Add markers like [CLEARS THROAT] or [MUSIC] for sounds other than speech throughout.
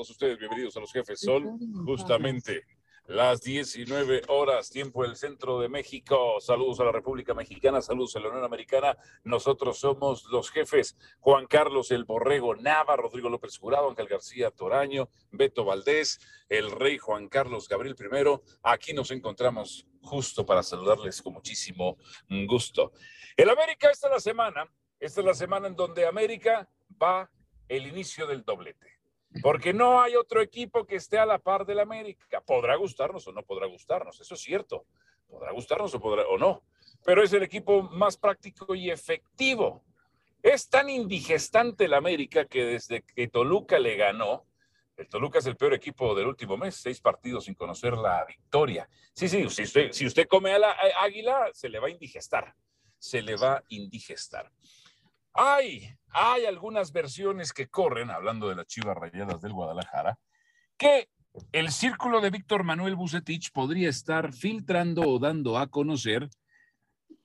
todos ustedes, bienvenidos a los jefes. Son justamente las 19 horas, tiempo del centro de México. Saludos a la República Mexicana, saludos a la Unión Americana. Nosotros somos los jefes Juan Carlos El Borrego Nava, Rodrigo López Jurado, Ángel García Toraño, Beto Valdés, el rey Juan Carlos Gabriel I. Aquí nos encontramos justo para saludarles con muchísimo gusto. El América esta es la semana, esta es la semana en donde América va el inicio del doblete porque no hay otro equipo que esté a la par del América. Podrá gustarnos o no podrá gustarnos, eso es cierto. Podrá gustarnos o, podrá, o no, pero es el equipo más práctico y efectivo. Es tan indigestante el América que desde que Toluca le ganó, el Toluca es el peor equipo del último mes, seis partidos sin conocer la victoria. Sí, sí, si usted, si usted come a la águila, se le va a indigestar, se le va a indigestar. Hay, hay algunas versiones que corren, hablando de las chivas rayadas del Guadalajara, que el círculo de Víctor Manuel Bucetich podría estar filtrando o dando a conocer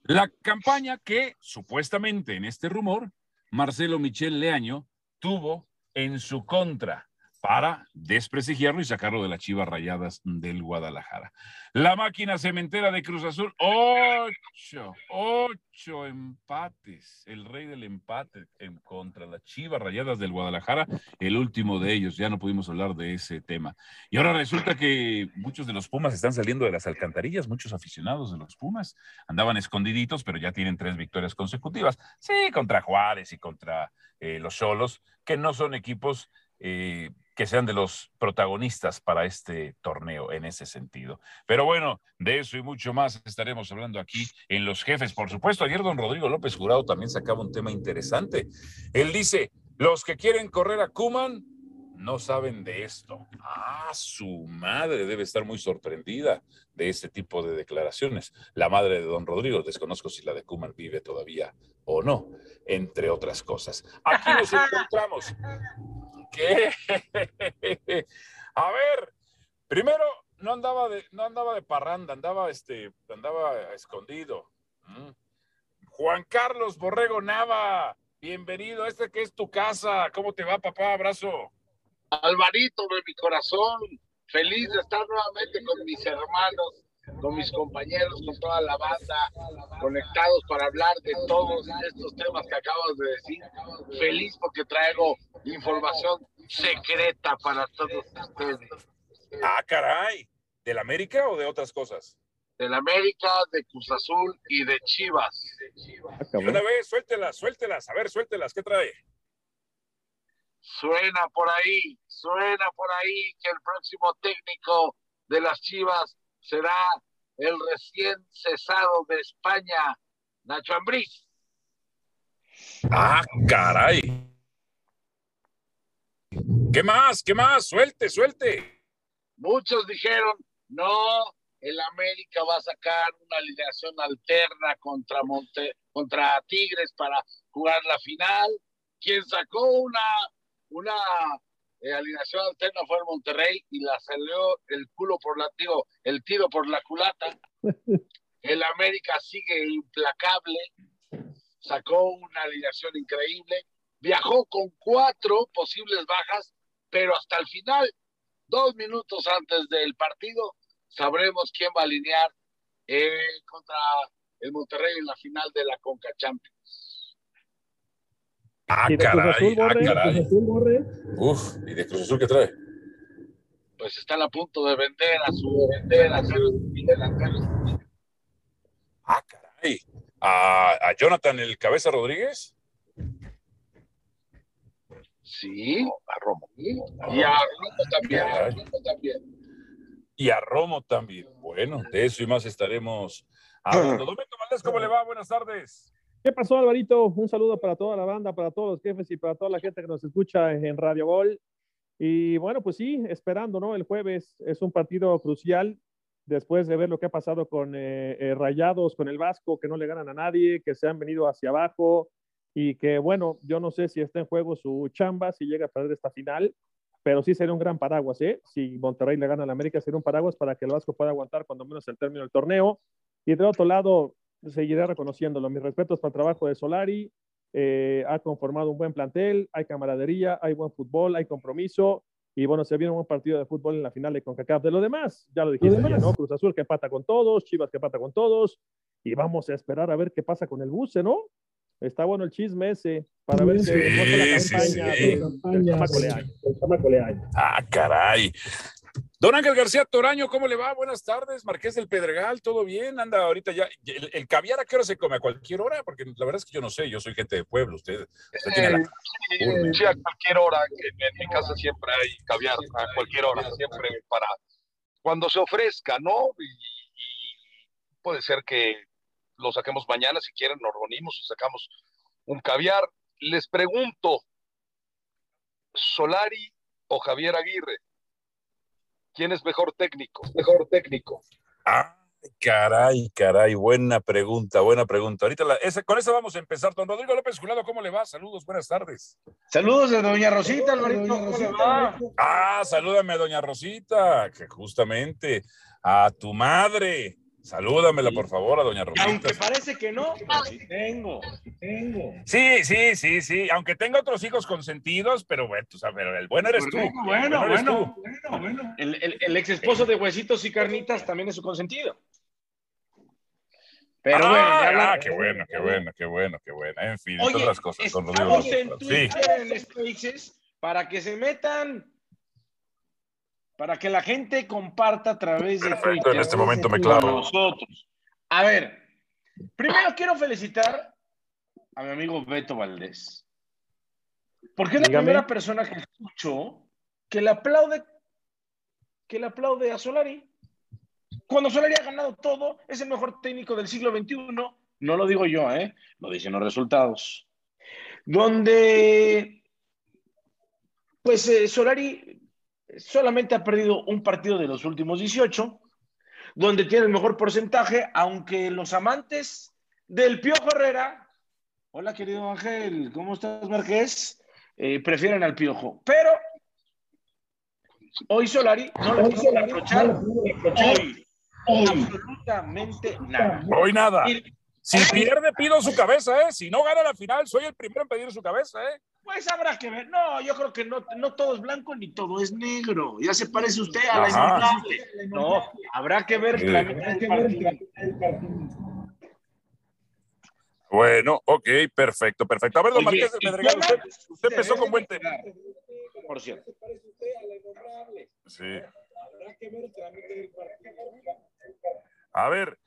la campaña que supuestamente en este rumor Marcelo Michel Leaño tuvo en su contra para desprestigiarlo y sacarlo de las chivas rayadas del Guadalajara. La máquina cementera de Cruz Azul, ocho, ocho empates. El rey del empate en contra las chivas rayadas del Guadalajara, el último de ellos. Ya no pudimos hablar de ese tema. Y ahora resulta que muchos de los Pumas están saliendo de las alcantarillas, muchos aficionados de los Pumas andaban escondiditos, pero ya tienen tres victorias consecutivas. Sí, contra Juárez y contra eh, los Solos, que no son equipos. Eh, que sean de los protagonistas para este torneo en ese sentido. Pero bueno, de eso y mucho más estaremos hablando aquí en Los Jefes. Por supuesto, ayer don Rodrigo López Jurado también sacaba un tema interesante. Él dice, los que quieren correr a Kuman no saben de esto. Ah, su madre debe estar muy sorprendida de este tipo de declaraciones. La madre de don Rodrigo, desconozco si la de Kuman vive todavía o no, entre otras cosas. Aquí nos [LAUGHS] encontramos [LAUGHS] A ver, primero no andaba de, no andaba de parranda, andaba, este, andaba escondido. Mm. Juan Carlos Borrego Nava, bienvenido, este que es tu casa. ¿Cómo te va, papá? Abrazo. Alvarito de mi corazón, feliz de estar nuevamente con mis hermanos con mis compañeros, con toda la banda, conectados para hablar de todos estos temas que acabas de decir. Feliz porque traigo información secreta para todos ustedes. Ah, caray. ¿Del América o de otras cosas? Del América, de Cruz Azul y de Chivas. Ah, una vez, suéltelas, suéltelas. A ver, suéltelas. ¿Qué trae? Suena por ahí, suena por ahí que el próximo técnico de las Chivas será el recién cesado de España, Nacho Ambriz. Ah, caray. ¿Qué más? ¿Qué más? Suelte, suelte. Muchos dijeron, no, el América va a sacar una alineación alterna contra, Monte, contra Tigres para jugar la final. Quien sacó una, una eh, alineación alterna fue el Monterrey y la salió el culo por la, digo, el tiro por la culata. [LAUGHS] El América sigue implacable, sacó una alineación increíble, viajó con cuatro posibles bajas, pero hasta el final, dos minutos antes del partido, sabremos quién va a alinear eh, contra el Monterrey en la final de la Conca Champions. Ah, caray, ah, caray. Uf, ¿y de Cruz Azul qué trae? Pues están a punto de vender a su vender a su Ah, caray. ¿A, ¿A, Jonathan el Cabeza Rodríguez? Sí, a Romo. Y a Romo también, a Romo también. Y a Romo también. Bueno, de eso y más estaremos [CLEARS THROAT] hablando. Domingo Valdés, ¿cómo le va? Buenas tardes. ¿Qué pasó, Alvarito? Un saludo para toda la banda, para todos los jefes y para toda la gente que nos escucha en Radio Gol. Y bueno, pues sí, esperando, ¿no? El jueves es un partido crucial después de ver lo que ha pasado con eh, eh, Rayados, con el Vasco, que no le ganan a nadie, que se han venido hacia abajo y que, bueno, yo no sé si está en juego su chamba, si llega a perder esta final, pero sí sería un gran paraguas, ¿eh? Si Monterrey le gana a la América, sería un paraguas para que el Vasco pueda aguantar cuando menos el término del torneo. Y de otro lado, seguiré reconociéndolo. Mis respetos para el trabajo de Solari. Eh, ha conformado un buen plantel, hay camaradería, hay buen fútbol, hay compromiso. Y bueno, se viene un partido de fútbol en la final de CONCACAF. De lo demás, ya lo dijiste bien, ¿no? Cruz Azul que pata con todos, Chivas que pata con todos. Y vamos a esperar a ver qué pasa con el buce, ¿no? Está bueno el chisme ese para ver Sí, qué sí, la sí. campaña del- del chamaco Leaño. Ah, caray. Don Ángel García Toraño, ¿cómo le va? Buenas tardes, Marqués del Pedregal, ¿todo bien? Anda ahorita ya. ¿El, el caviar a qué hora se come? ¿A cualquier hora? Porque la verdad es que yo no sé, yo soy gente de pueblo, usted, usted tiene la... Sí, sí, a cualquier hora. En, en mi casa siempre hay caviar, a cualquier hora, siempre para cuando se ofrezca, ¿no? Y, y puede ser que lo saquemos mañana, si quieren, nos reunimos y sacamos un caviar. Les pregunto, ¿Solari o Javier Aguirre? ¿Quién es mejor técnico? Mejor técnico. Ah, caray, caray, buena pregunta, buena pregunta. Ahorita la- esa- con eso vamos a empezar. Don Rodrigo López Jurado, ¿cómo le va? Saludos, buenas tardes. Saludos de Doña Rosita, Alvarito. ¿Cómo le va? Ah, salúdame a doña Rosita, que justamente a tu madre. Salúdamela, por favor, a doña Rosita. Aunque parece que no, sí tengo. Tengo. Sí, sí, sí, sí. Aunque tenga otros hijos consentidos, pero bueno, tú sabes, pero el bueno eres tú. Bueno, bueno, bueno. Bueno, bueno. El, el- el ex esposo de Huesitos y Carnitas también es su consentido. Pero ah, bueno, ya ah, qué bueno, qué bueno, qué bueno, qué bueno. En fin, Oye, todas las cosas. estamos López en Jurado. Sí. Twitter, en Spaces, para que se metan, para que la gente comparta a través de Perfecto, Twitter. en este momento me con clavo. nosotros. A ver, primero quiero felicitar a mi amigo Beto Valdés. Porque es la primera persona que escucho que le aplaude, que le aplaude a Solari. Cuando Solari ha ganado todo, es el mejor técnico del siglo XXI. No lo digo yo, ¿eh? Lo dicen los resultados. Donde, pues, eh, Solari solamente ha perdido un partido de los últimos 18 donde tiene el mejor porcentaje, aunque los amantes del Piojo Herrera, hola querido Ángel, ¿cómo estás Marqués? Eh, prefieren al Piojo, pero hoy Solari no le Solari reprochar, hoy, Hoy. absolutamente nada. Hoy nada. Y, Si pierde, pido su cabeza, ¿eh? Si no gana la final, soy el primero en pedir su cabeza, ¿eh? Pues habrá que ver. No, yo creo que no, no todo es blanco ni todo es negro. Ya se parece usted a la Ajá. innombrable. No, habrá que ver Sí. la del que ver partido. el partido. Bueno, ok, perfecto, perfecto. A ver, don Oye, Marqués de Pedregal, usted, usted empezó con buen tema. Por cierto. Se parece usted a la innombrable. Sí. Habrá que ver el trámite del partido. A ver,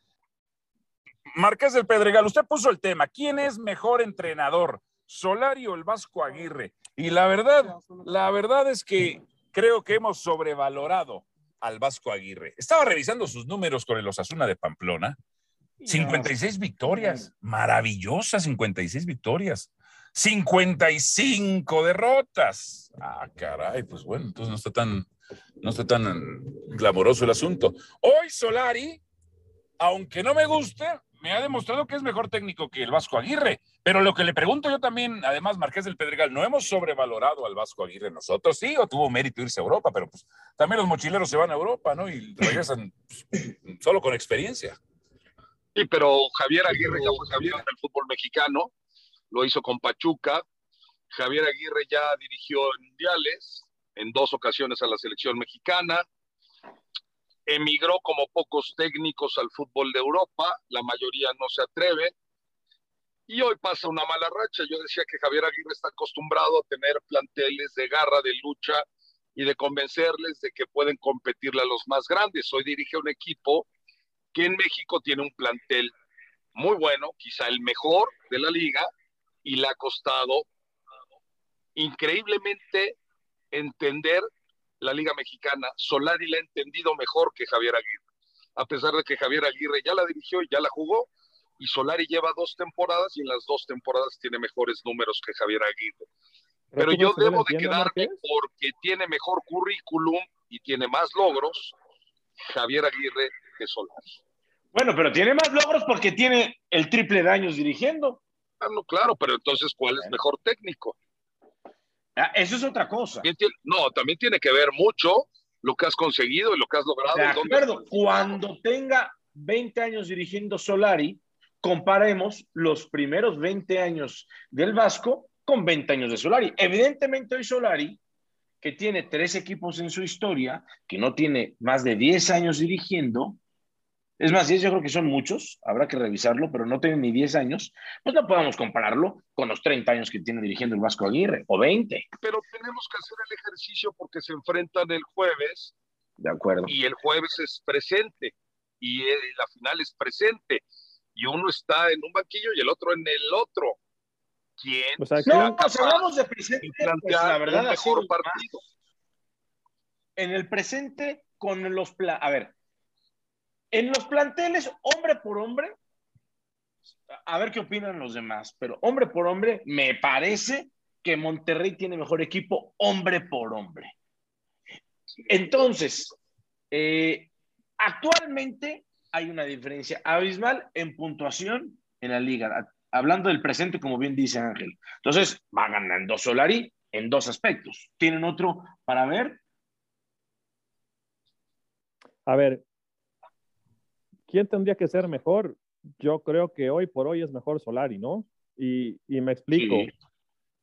Marqués del Pedregal, usted puso el tema. ¿Quién es mejor entrenador? ¿Solari o el Vasco Aguirre? Y la verdad, la verdad es que creo que hemos sobrevalorado al Vasco Aguirre. Estaba revisando sus números con el Osasuna de Pamplona. 56 victorias. Maravillosas 56 victorias. 55 derrotas. Ah, caray, pues bueno, entonces no está tan, no está tan glamoroso el asunto. Hoy Solari, aunque no me guste, me ha demostrado que es mejor técnico que el Vasco Aguirre. Pero lo que le pregunto yo también, además, Marqués del Pedregal, ¿no hemos sobrevalorado al Vasco Aguirre nosotros? Sí, o tuvo mérito irse a Europa, pero pues también los mochileros se van a Europa, ¿no? Y regresan pues, solo con experiencia. Sí, pero Javier Aguirre ya fue Javier en el fútbol mexicano, lo hizo con Pachuca. Javier Aguirre ya dirigió en mundiales, en dos ocasiones a la selección mexicana. Emigró como pocos técnicos al fútbol de Europa, la mayoría no se atreve. Y hoy pasa una mala racha. Yo decía que Javier Aguirre está acostumbrado a tener planteles de garra, de lucha y de convencerles de que pueden competirle a los más grandes. Hoy dirige un equipo que en México tiene un plantel muy bueno, quizá el mejor de la liga, y le ha costado increíblemente entender la liga mexicana. Solari la ha entendido mejor que Javier Aguirre, a pesar de que Javier Aguirre ya la dirigió y ya la jugó, y Solari lleva dos temporadas y en las dos temporadas tiene mejores números que Javier Aguirre. Pero yo debo de quedarme porque tiene mejor currículum y tiene más logros Javier Aguirre que Solari. Bueno, pero tiene más logros porque tiene el triple de años dirigiendo. Ah, no, claro, pero entonces, ¿cuál es mejor técnico? Ah, Eso es otra cosa. También tiene- no, también tiene que ver mucho lo que has conseguido y lo que has logrado. De acuerdo, cuando tenga 20 años dirigiendo Solari, comparemos los primeros 20 años del Vasco con 20 años de Solari. Evidentemente hoy Solari que tiene tres equipos en su historia, que no tiene más de 10 años dirigiendo, es más, 10 yo creo que son muchos, habrá que revisarlo, pero no tiene ni 10 años, pues no podemos compararlo con los 30 años que tiene dirigiendo el Vasco Aguirre, o 20. Pero tenemos que hacer el ejercicio porque se enfrentan el jueves De acuerdo. y el jueves es presente y eh, la final es presente y uno está en un banquillo y el otro en el otro. ¿Quién O sea, No, ¿quién- si hablamos de presente, pues, la verdad, un mejor partido? en el presente con los... pla- A ver, en los planteles, hombre por hombre, a ver qué opinan los demás, pero hombre por hombre, me parece que Monterrey tiene mejor equipo hombre por hombre. Entonces, eh, actualmente hay una diferencia abismal en puntuación en la liga. Hablando del presente, como bien dice Ángel. Entonces, va ganando Solari en dos aspectos. ¿Tienen otro para ver? A ver, ¿quién tendría que ser mejor? Yo creo que hoy por hoy es mejor Solari, ¿no? Y, y me explico. Sí.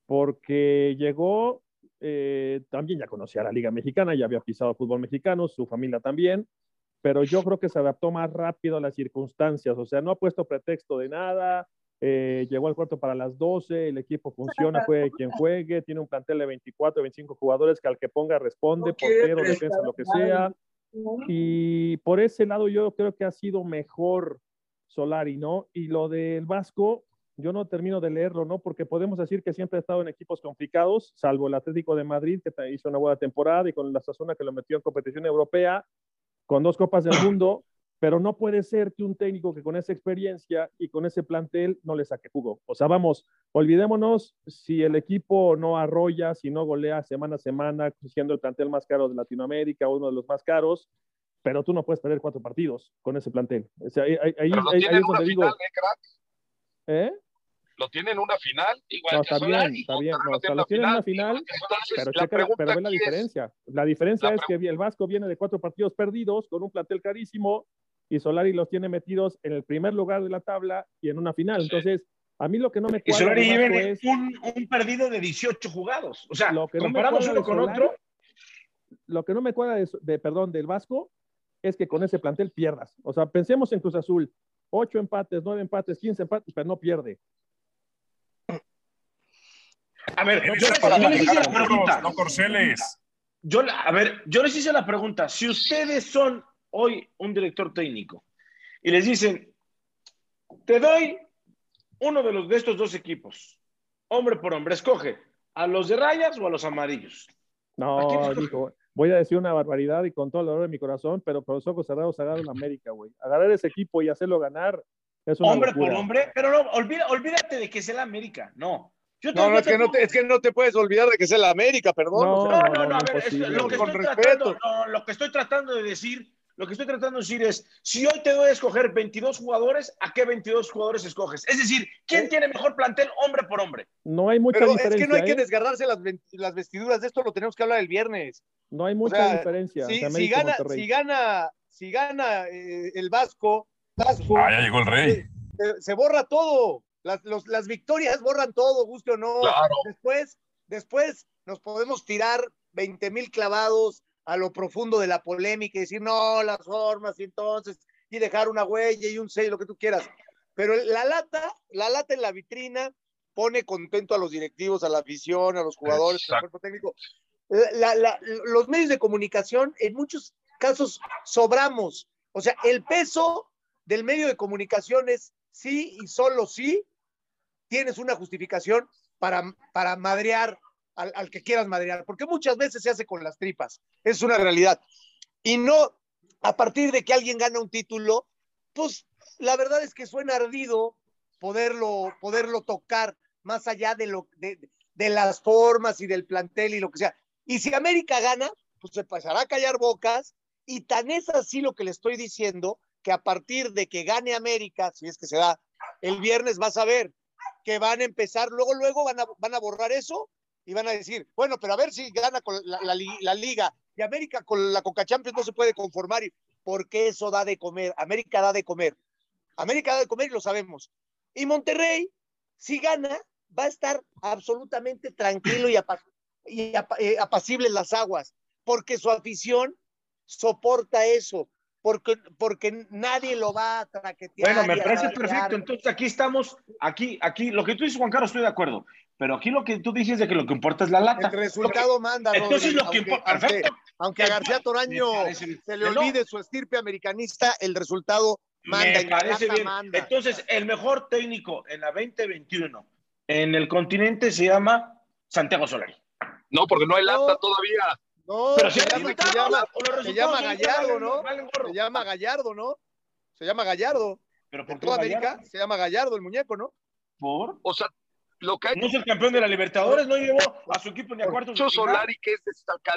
Porque llegó, eh, también ya conocía la Liga Mexicana, ya había pisado fútbol mexicano, su familia también, pero yo creo que se adaptó más rápido a las circunstancias, o sea, no ha puesto pretexto de nada, eh, llegó al cuarto para las 12, el equipo funciona, juegue quien juegue, tiene un plantel de 24, 25 jugadores que al que ponga responde, portero, defensa, lo que sea. Y por ese lado yo creo que ha sido mejor Solari, ¿no? Y lo del Vasco, yo no termino de leerlo, ¿no? Porque podemos decir que siempre ha estado en equipos complicados, salvo el Atlético de Madrid, que hizo una buena temporada, y con la Sazona que lo metió en competición europea, con dos Copas del Mundo, pero no puede ser que un técnico que con esa experiencia y con ese plantel no le saque jugo. O sea, vamos, olvidémonos si el equipo no arrolla, si no golea semana a semana, siendo el plantel más caro de Latinoamérica, uno de los más caros, pero tú no puedes perder cuatro partidos con ese plantel. O sea, ahí, ahí- ahí- Pero lo ahí tienen es una donde digo, final, ¿eh, crack? ¿eh? Lo tienen una final. Igual No, que está bien, Solari. está bien. No, lo tienen en una final, Entonces, pero, la checa, pregunta pero ve la es, diferencia. La diferencia la es que el Vasco viene de cuatro partidos perdidos con un plantel carísimo y Solari los tiene metidos en el primer lugar de la tabla y en una final. Sí. Entonces, a mí lo que no me Y cuadra Solari del Vasco viene es un, un perdido de 18 jugados. O sea, Lo que comparamos uno con Solari, otro. lo que no me cuadra de, de, perdón, del Vasco es que con ese plantel pierdas. O sea, pensemos en Cruz Azul. Ocho empates, nueve empates, quince empates, pero no pierde. A ver, yo, les- para yo les hice la pregunta. no corceles. Yo, la- a ver, yo les hice la pregunta. Si ustedes son hoy un director técnico y les dicen, te doy uno de los de estos dos equipos, hombre por hombre, escoge a los de rayas o a los amarillos. ¿A quién No, dijo, voy a decir una barbaridad y con todo el dolor de mi corazón, pero con los ojos cerrados agarrar a América, güey. Agarrar ese equipo y hacerlo ganar es una Hombre locura. por hombre, pero no, olvida- olvídate de que es el América. No. Yo No, no, es que no, te, es que no te puedes olvidar de que es el América, perdón. No, o sea, No, no, no, a ver, es- lo, que Con estoy respeto. tratando, no, lo que estoy tratando de decir, lo que estoy tratando de decir es, si hoy te doy a escoger 22 jugadores, ¿a qué 22 jugadores escoges? Es decir, ¿quién tiene mejor plantel hombre por hombre? No hay mucha pero es diferencia. que no hay que ¿eh? desgarrarse las, las vestiduras. De esto lo tenemos que hablar el viernes. No hay mucha sea, diferencia. Si, gana, si gana, si gana eh, el Vasco, Vasco Ah, ya llegó el rey. se, se borra todo. Las, los- las victorias borran todo, guste o no. Claro. Después, después nos podemos tirar 20 mil clavados a lo profundo de la polémica y decir, no, las formas, y entonces, y dejar una huella y un sello, lo que tú quieras. Pero la lata, la lata en la vitrina pone contento a los directivos, a la afición, a los jugadores, al cuerpo técnico. La- la- los medios de comunicación, en muchos casos, sobramos. O sea, el peso del medio de comunicación es sí y solo sí tienes una justificación para, para madrear al, al que quieras madrear, porque muchas veces se hace con las tripas, es una realidad. Y no a partir de que alguien gana un título, pues la verdad es que suena ardido poderlo, poderlo tocar más allá de, lo, de, de las formas y del plantel y lo que sea. Y si América gana, pues se pasará a callar bocas, y tan es así lo que le estoy diciendo, que a partir de que gane América, si es que se da, el viernes vas a ver que van a empezar, luego, luego van a, van a borrar eso y van a decir, bueno, pero a ver si gana con la, la, liga y América con la Coca Champions no se puede conformar, porque eso da de comer, América da de comer, América da de comer y lo sabemos. Y Monterrey, si gana, va a estar absolutamente tranquilo y apaciguado. y apa- eh, apacibles las aguas, porque su afición soporta eso, porque, porque nadie lo va a traquetear. Bueno, me parece perfecto. Entonces aquí estamos, aquí, aquí, lo que tú dices, Juan Carlos, estoy de acuerdo. Pero aquí lo que tú dices de que lo que importa es la lata. El resultado manda, Entonces lo que importa, aunque- perfecto. Aunque a García Toraño parece- se le No, olvide su estirpe americanista, el resultado manda. y Me parece bien. manda. Entonces, el mejor técnico en la 2021 en el continente se llama Santiago Solari. No, porque no hay lata No. todavía. No, Pero se, llama, se se Gallardo, ¿no? Se llama Gallardo, ¿no? Se llama Gallardo. Pero ¿por qué toda Gallardo? América se llama Gallardo el muñeco, ¿no? ¿Por? O sea, lo que ha No es el campeón de la Libertadores, no llevó a su equipo ni a cuartos final. Solari, que es.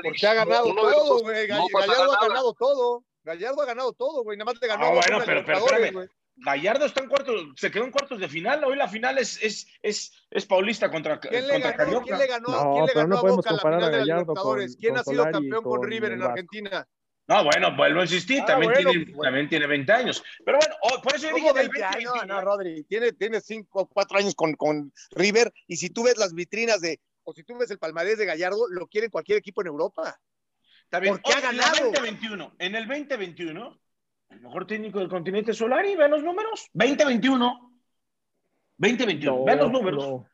Porque ha ganado uno todo, güey. no Gallardo ha ganado todo. Gallardo ha ganado todo, güey. Nada más le ganó Ah, bueno, pero- pero espérame. Gallardo está en cuartos, se quedó en cuartos de final. Hoy la final es, es, es, es Paulista contra, ¿Quién le contra ganó? Carioca. ¿Quién le ganó? No, ¿Quién le ganó no a podemos Boca la comparar final a de Libertadores? ¿Quién con ha sido Solari campeón con con River en. Argentina? No, bueno, vuelvo a insistir, Ah, también, bueno, tiene, bueno. también tiene 20 años. Pero bueno, oh, por eso yo dije ¿Cómo en el 20 años? 2021. No, Rodri. Tiene, tiene cinco o cuatro años con, con River. Y si tú ves las vitrinas de, o si tú ves el palmarés de Gallardo, lo quiere cualquier equipo en Europa. Bien. Porque ha Hoy, en el ganado. 2021, en el 2021, el mejor técnico del continente es Solari, vean los números. 2021. 2021, No, vean los números. no.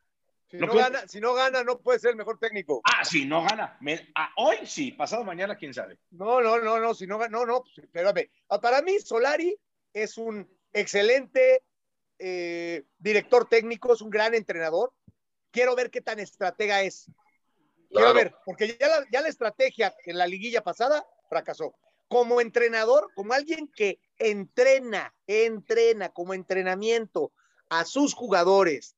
Si no, gana, si no gana, no puede ser el mejor técnico. Ah, sí, no gana. Me- ah, hoy sí, pasado mañana, quién sabe. No, no, no, no, si no gana, no, no, pues, espérame. Ah, Para mí, Solari es un excelente eh, director técnico, es un gran entrenador. Quiero ver qué tan estratega es. Quiero Claro. ver, porque ya la, ya la estrategia en la liguilla pasada fracasó. Como entrenador, como alguien que entrena, entrena como entrenamiento a sus jugadores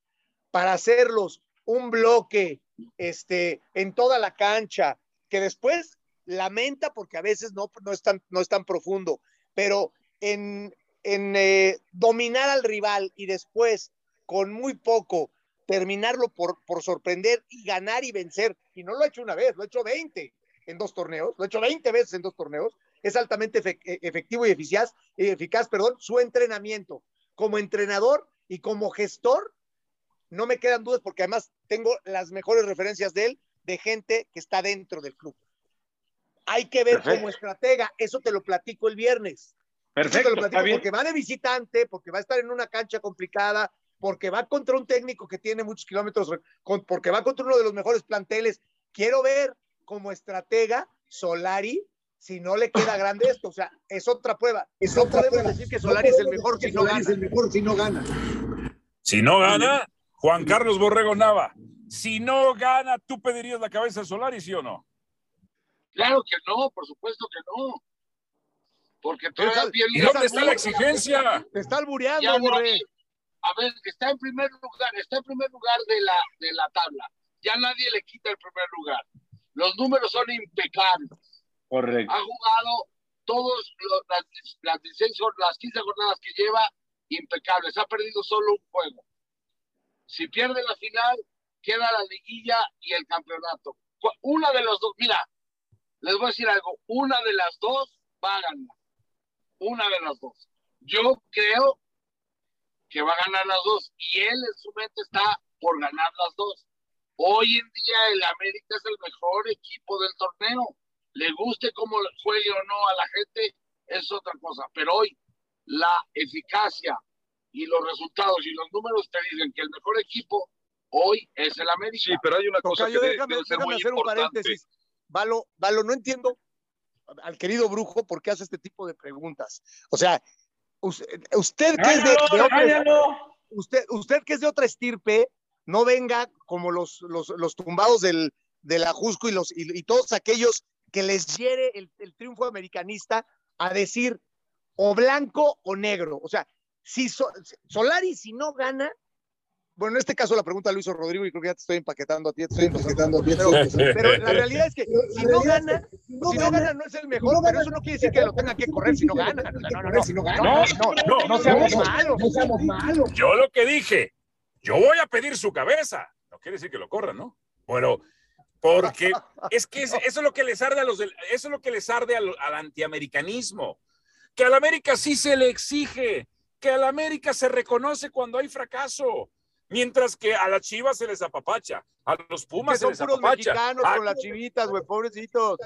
para hacerlos un bloque este, en toda la cancha, que después lamenta porque a veces no, no, es, tan, no es tan profundo, pero en, en eh, dominar al rival y después con muy poco terminarlo por, por sorprender y ganar y vencer. Y no lo ha hecho una vez, lo ha hecho 20 en dos torneos, lo ha hecho 20 veces en dos torneos. Es altamente eh, efectivo y eficaz, eficaz, perdón, su entrenamiento. Como entrenador y como gestor, no me quedan dudas porque además tengo las mejores referencias de él, de gente que está dentro del club. Hay que ver Perfecto. como estratega, eso te lo platico el viernes. Eso te Perfecto, lo platico porque va de visitante, porque va a estar en una cancha complicada, porque va contra un técnico que tiene muchos kilómetros, porque va contra uno de los mejores planteles. Quiero ver como estratega Solari si no le queda grande esto. O sea, es otra prueba. no podemos decir que Solari es el mejor si no gana. Si no gana, Juan Carlos Borrego Nava. Si no gana, ¿tú pedirías la cabeza de Solari, sí o no? Claro que no, por supuesto que no. Porque todavía sal- bien ¿Y dónde está la exigencia? Te está albureando. A ver, está en primer lugar, está en primer lugar de la, de la tabla. Ya nadie le quita el primer lugar. Los números son impecables. Correcto. Ha jugado todos los- las, las 16 jor- las 15 jornadas que lleva impecables. Ha perdido solo un juego. Si pierde la final, queda la liguilla y el campeonato. Una de los dos, mira, les voy a decir algo, una de las dos va a ganar. Una de las dos. Yo creo que va a ganar las dos y él en su mente está por ganar las dos. Hoy en día el América es el mejor equipo del torneo. Le guste cómo juegue o no a la gente, es otra cosa. Pero hoy la eficacia y los resultados y los números te dicen que el mejor equipo hoy es el América. Sí, pero hay una cosa que de- déjame, debe ser déjame muy hacer un paréntesis. Valo, Valo, no entiendo al querido brujo por qué hace este tipo de preguntas. O sea, usted, usted que es de, de otra, usted, usted que es de otra estirpe, no venga como los, los, los tumbados del, del Ajusco y, los, y, y todos aquellos que les hiere el, el triunfo americanista a decir o blanco o negro. O sea, si so, Solari si no gana, bueno, en este caso la pregunta la hizo Rodrigo y creo que ya te estoy empaquetando a ti, te estoy empaquetando a ti. Pero, pero la realidad es que si no gana, si no gana no es el mejor, pero eso no quiere decir que lo tenga que correr si no gana. No, no, no, si no gana. No, no, no, no, no seamos malos. No seamos malos. Yo lo que dije, yo voy a pedir su cabeza. No quiere decir que lo corran, ¿no? Bueno, porque [LAUGHS] es que es- eso es lo que les arde a los del- eso es lo que les arde al, al antiamericanismo. Que al América sí se le exige, que al América se reconoce cuando hay fracaso, mientras que a la Chivas se les apapacha. A los Que Pumas se son puros apapacha. mexicanos Ah, con las chivitas, güey, pobrecitos.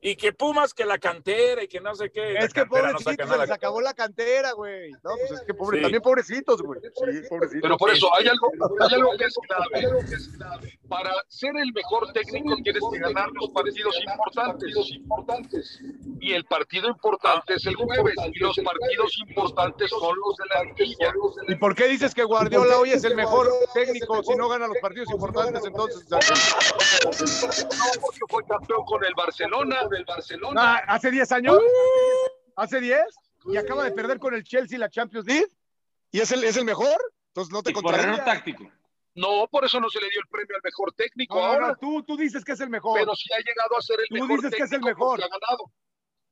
y que Pumas, que la cantera y que no sé qué. Es que no pobrecitos, se les acabó la cantera, güey. No, pues es que pobre, Sí. también pobrecitos, güey. Sí, pobrecitos. Pero por eso hay algo, hay algo que es clave. Para ser el mejor técnico tienes que ganar los partidos importantes. Y el partido importante es el jueves. Y los partidos importantes son los de la liguilla. ¿Y por qué dices que Guardiola hoy es el mejor técnico si no gana los partidos importantes entonces? No, porque fue campeón con el Barcelona, del Barcelona. Ah, ¿Hace 10 años? ¿Hace 10? Y acaba de perder con el Chelsea la Champions League. ¿Y es el, es el mejor? Entonces no te contradigas. táctico. No, por eso no se le dio el premio al mejor técnico No, ahora. no, tú, tú dices que es el mejor. Pero si ha llegado a ser el Tú mejor dices que es el mejor. ha ganado.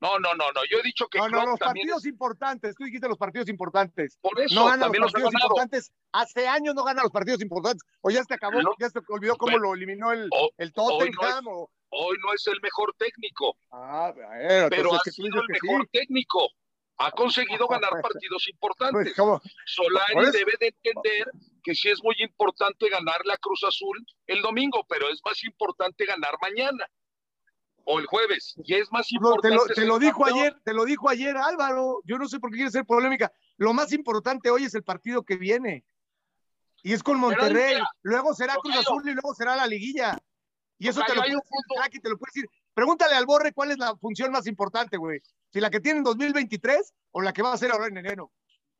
No, no, no, no. Yo he dicho que no, no, los también partidos es- importantes. Tú dijiste los partidos importantes. por eso No gana los los partidos ganado. importantes. Hace años no gana los partidos importantes. O ya se acabó, No. ya se olvidó cómo Bueno, lo eliminó el, ho- el hoy no Tottenham. o- Hoy no es el mejor técnico, Ah, bueno, pero ha es que sido el mejor sí. técnico. Ha conseguido [LAUGHS] ganar partidos importantes. Pues, ¿cómo? Solari debe de entender que sí es muy importante ganar la Cruz Azul el domingo, pero es más importante ganar mañana o el jueves. Y es más No, te importante. lo, te lo dijo campeón. ayer, te lo dijo ayer Álvaro. Yo no sé por qué quiere ser polémica. Lo más importante hoy es el partido que viene. Y es con Monterrey. mira, luego será Cruz. Azul y luego será la liguilla. Y eso te lo hay puede un decir Jackie, te lo puede decir. Pregúntale al Borre cuál es la función más importante, güey. Si la que tiene en 2023 o la que va a hacer ahora en enero.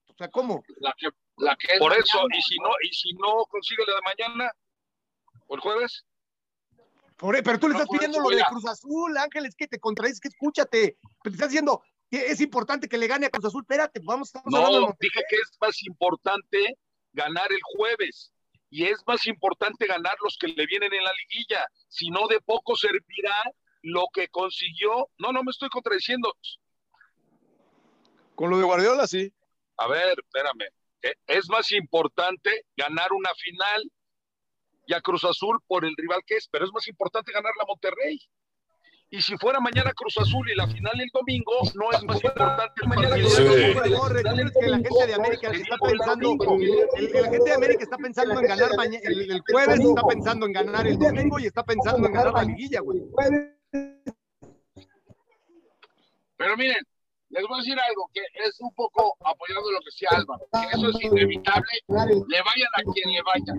O sea, ¿cómo? La que, la que es Por eso, mañana. y si no, y si no consigue la de mañana o el jueves, Por- pero tú le No, estás pidiendo lo de. Cruz Azul, Ángeles, que te contradices, que escúchate. Pero te estás diciendo que es importante que le gane a Cruz Azul. Espérate, vamos, estamos hablando de no, dije que es más importante ganar el jueves. Y es más importante ganar los que le vienen en la liguilla. Si no, de poco servirá lo que consiguió. No, no me estoy contradiciendo. Con lo de Guardiola, sí. A ver, espérame. Eh, Es más importante ganar una final y a Cruz Azul por el rival que es, pero es más importante ganar la Monterrey. Y si fuera mañana Cruz Azul y la final el domingo, no es más importante el. Borre, ¿tú crees que la gente de América está pensando, el- la gente de América está pensando en ganar mañana, el, el jueves está pensando en ganar el domingo y está pensando en ganar la liguilla, güey. Pero miren, les voy a decir algo que es un poco apoyando lo que decía Álvaro, que eso es inevitable, le vayan a quien le vaya.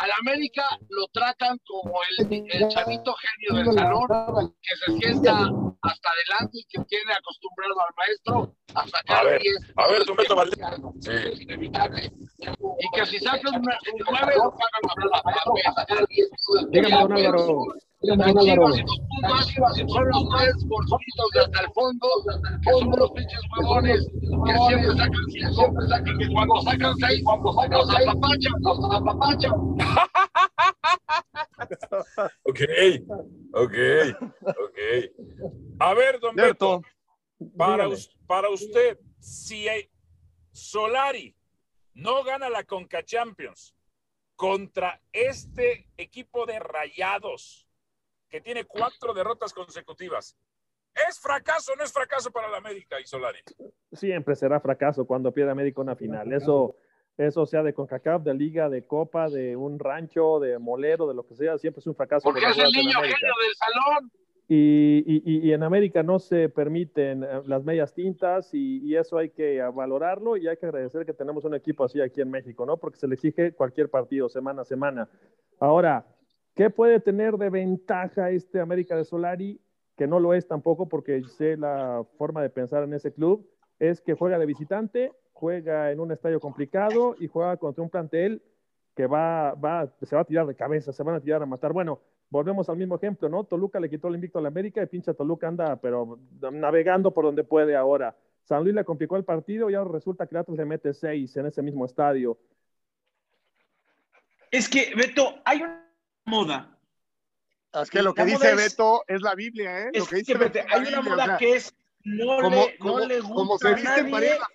Al América lo tratan como el, el chavito genio del salón, que se sienta hasta adelante y que tiene acostumbrado al maestro a A sacar ver, 10. a ver, Humberto Valdés. Sí. Es inevitable. Y que si sacas un 9, lo pagan la plata. Dígame, don Álvaro. Las chivas y los pumas son los tres bolsitos de hasta el fondo, que son los pinches huevones, que siempre sacan cinco, y que cuando sacan seis, los apapachan, los apapachan. [LAUGHS] Ok, ok, ok. A ver, don Beto, para, usted, si hay- Solari no gana la Conca Champions contra este equipo de rayados que tiene cuatro derrotas consecutivas, ¿es fracaso o no es fracaso para la América y Solari? siempre será fracaso cuando pierde América una final. Eso, eso sea de CONCACAF, de Liga, de Copa, de un rancho, de molero, de lo que sea, siempre es un fracaso. Porque es el niño genio del salón. Y, y- y- y en América no se permiten eh, las medias tintas y, y eso hay que valorarlo y hay que agradecer que tenemos un equipo así aquí en México, ¿no? Porque se le exige cualquier partido semana a semana. Ahora, ¿qué puede tener de ventaja este América de Solari? Que no lo es tampoco porque sé la forma de pensar en ese club, es que juega de visitante, juega en un estadio complicado y juega contra un plantel que va, va, se va a tirar de cabeza, se van a tirar a matar. Bueno, volvemos al mismo ejemplo, ¿no? Toluca le quitó el invicto a la América y pinche Toluca anda, pero navegando por donde puede ahora. San Luis le complicó el partido y ahora resulta que Atlas le mete seis en ese mismo estadio. Es que, Beto, hay una moda. Es que lo que La dice es- Beto es la Biblia, ¿eh? Lo Es que que, dice Beto la hay una Biblia, moda o sea, que es no, como- le, como- no le gusta como se ir a la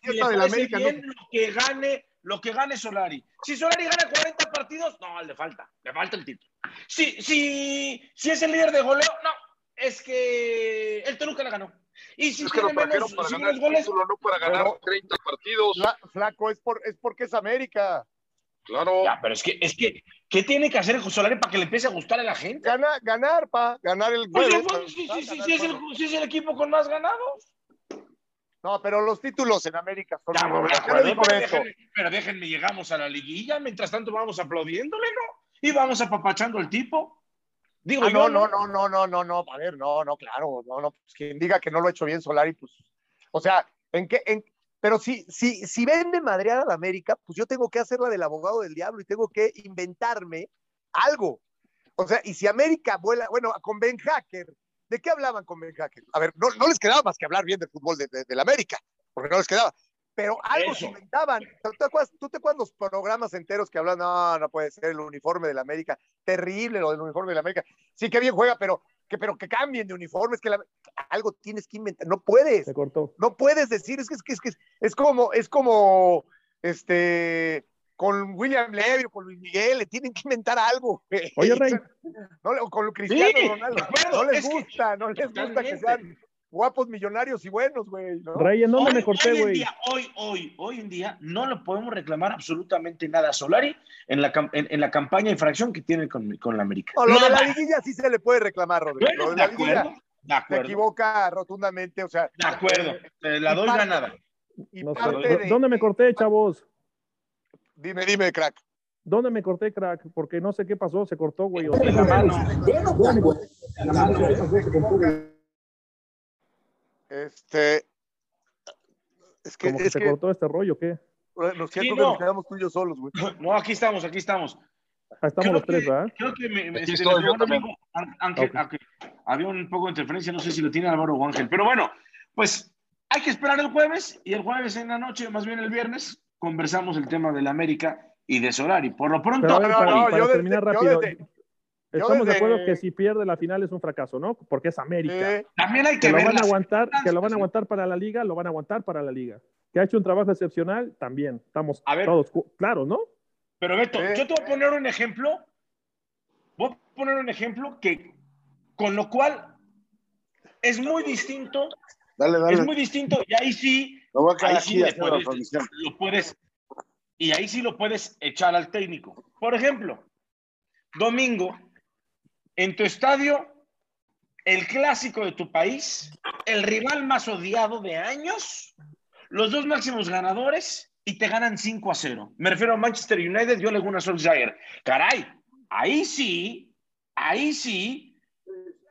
fiesta de la América, lo que gane, lo que gane Solari. Si Solari gana 40 partidos, no, le falta, le falta el título. Si, si, si es el líder de goleo, no, es que el Toluca le ganó. Y si Es que lo menos, para si ganar menos el goles, título, no para ganar Pero- 30 partidos. Fla- Flaco, es, por, es porque es América. Claro. Ya, pero es que, es que, ¿qué tiene que hacer Solari para que le empiece a gustar a la gente? Ganar, ganar, pa, ganar el Pues, jueves. pues, sí, sí, sí, sí, es el, sí es el equipo con más ganados. No, pero los títulos en América son Ya, dijo pero, déjenme, pero déjenme, llegamos a la liguilla, mientras tanto vamos aplaudiéndole, ¿no? Y vamos apapachando al tipo. Digo Ah, yo, no, no, no, no, no, no, no, a ver, no, no, claro, no, no, pues quien diga que no lo ha hecho bien Solari, pues, o sea, en qué, en, pero si, si, si vende madrear a la América, pues yo tengo que hacer la del abogado del diablo y tengo que inventarme algo. O sea, y si América vuela, bueno, con Ben Hacker, ¿de qué hablaban con Ben Hacker? A ver, no, no les quedaba más que hablar bien del fútbol de, de, de la América, porque no les quedaba. Pero algo Eso. se inventaban. ¿Tú te, acuerdas, ¿Tú te acuerdas los programas enteros que hablan? No, no puede ser el uniforme de la América. Terrible lo del uniforme de la América. Sí que bien juega, pero que, pero que cambien de uniforme. Es que la- algo tienes que inventar. No puedes. Se cortó. No puedes decir. Es que es, que, es, que es, como, es como este con William Levy o con Luis Miguel, le tienen que inventar algo. Oye, Rey. [LAUGHS] No, o con Cristiano Sí, Ronaldo. No les que- gusta, no les gusta que sean guapos, millonarios y buenos, güey. ¿no? Rey, ¿en dónde hoy, me corté, hoy en güey? día, hoy, hoy, hoy en día, no le podemos reclamar absolutamente nada a Solari en la, cam- en, en la campaña de infracción que tiene con, con la América. No, lo de la liguilla sí se le puede reclamar, Rodrigo. Bueno, lo de de la liguilla acuerdo, de se equivoca rotundamente, o sea. de acuerdo, te la doy parte- ganada. Y No sé. parte ¿Dó- de- ¿Dónde me corté, chavos? Dime, dime, crack. ¿Dónde me corté, crack? Porque no sé qué pasó, se cortó, güey. o sea, la mano. Este. Es que, como que es se que cortó este rollo, ¿qué? lo siento Sí, que no. nos quedamos tú y yo solos, güey. [CLEARS THROAT] No, aquí estamos, aquí estamos. Ah, estamos Creo los tres, que- ¿verdad? Creo que me, me- este, estoy, yo preguntó también. amigo, Án- Ángel, Ok. Ángel, había un poco de interferencia, no sé si lo tiene Álvaro o Ángel, pero bueno, pues hay que esperar el jueves y el jueves en la noche, más bien el viernes, conversamos el tema del América y de Solari. Por lo pronto, Pero no, para, no, para yo desde- terminar yo rápido. desde- Estamos de acuerdo que si pierde la final es un fracaso, ¿no? Porque es América. Eh, también hay que que lo van a aguantar, que lo van a aguantar para la liga, lo van a aguantar para la liga. Que ha hecho un trabajo excepcional, también. Estamos A ver. todos claros, ¿no? Pero Beto, Eh, yo te voy a poner un ejemplo. Voy a poner un ejemplo que, con lo cual, es muy distinto. dale, dale. Es muy distinto y ahí sí, Me voy a quedar ahí sí le puedes, lo puedes, y ahí sí lo puedes echar al técnico. Por ejemplo, domingo, en tu estadio, el clásico de tu país, el rival más odiado de años, los dos máximos ganadores y te ganan 5 a 0. Me refiero a Manchester United y Ole Gunnar Solskjaer. Caray, ahí sí, ahí sí,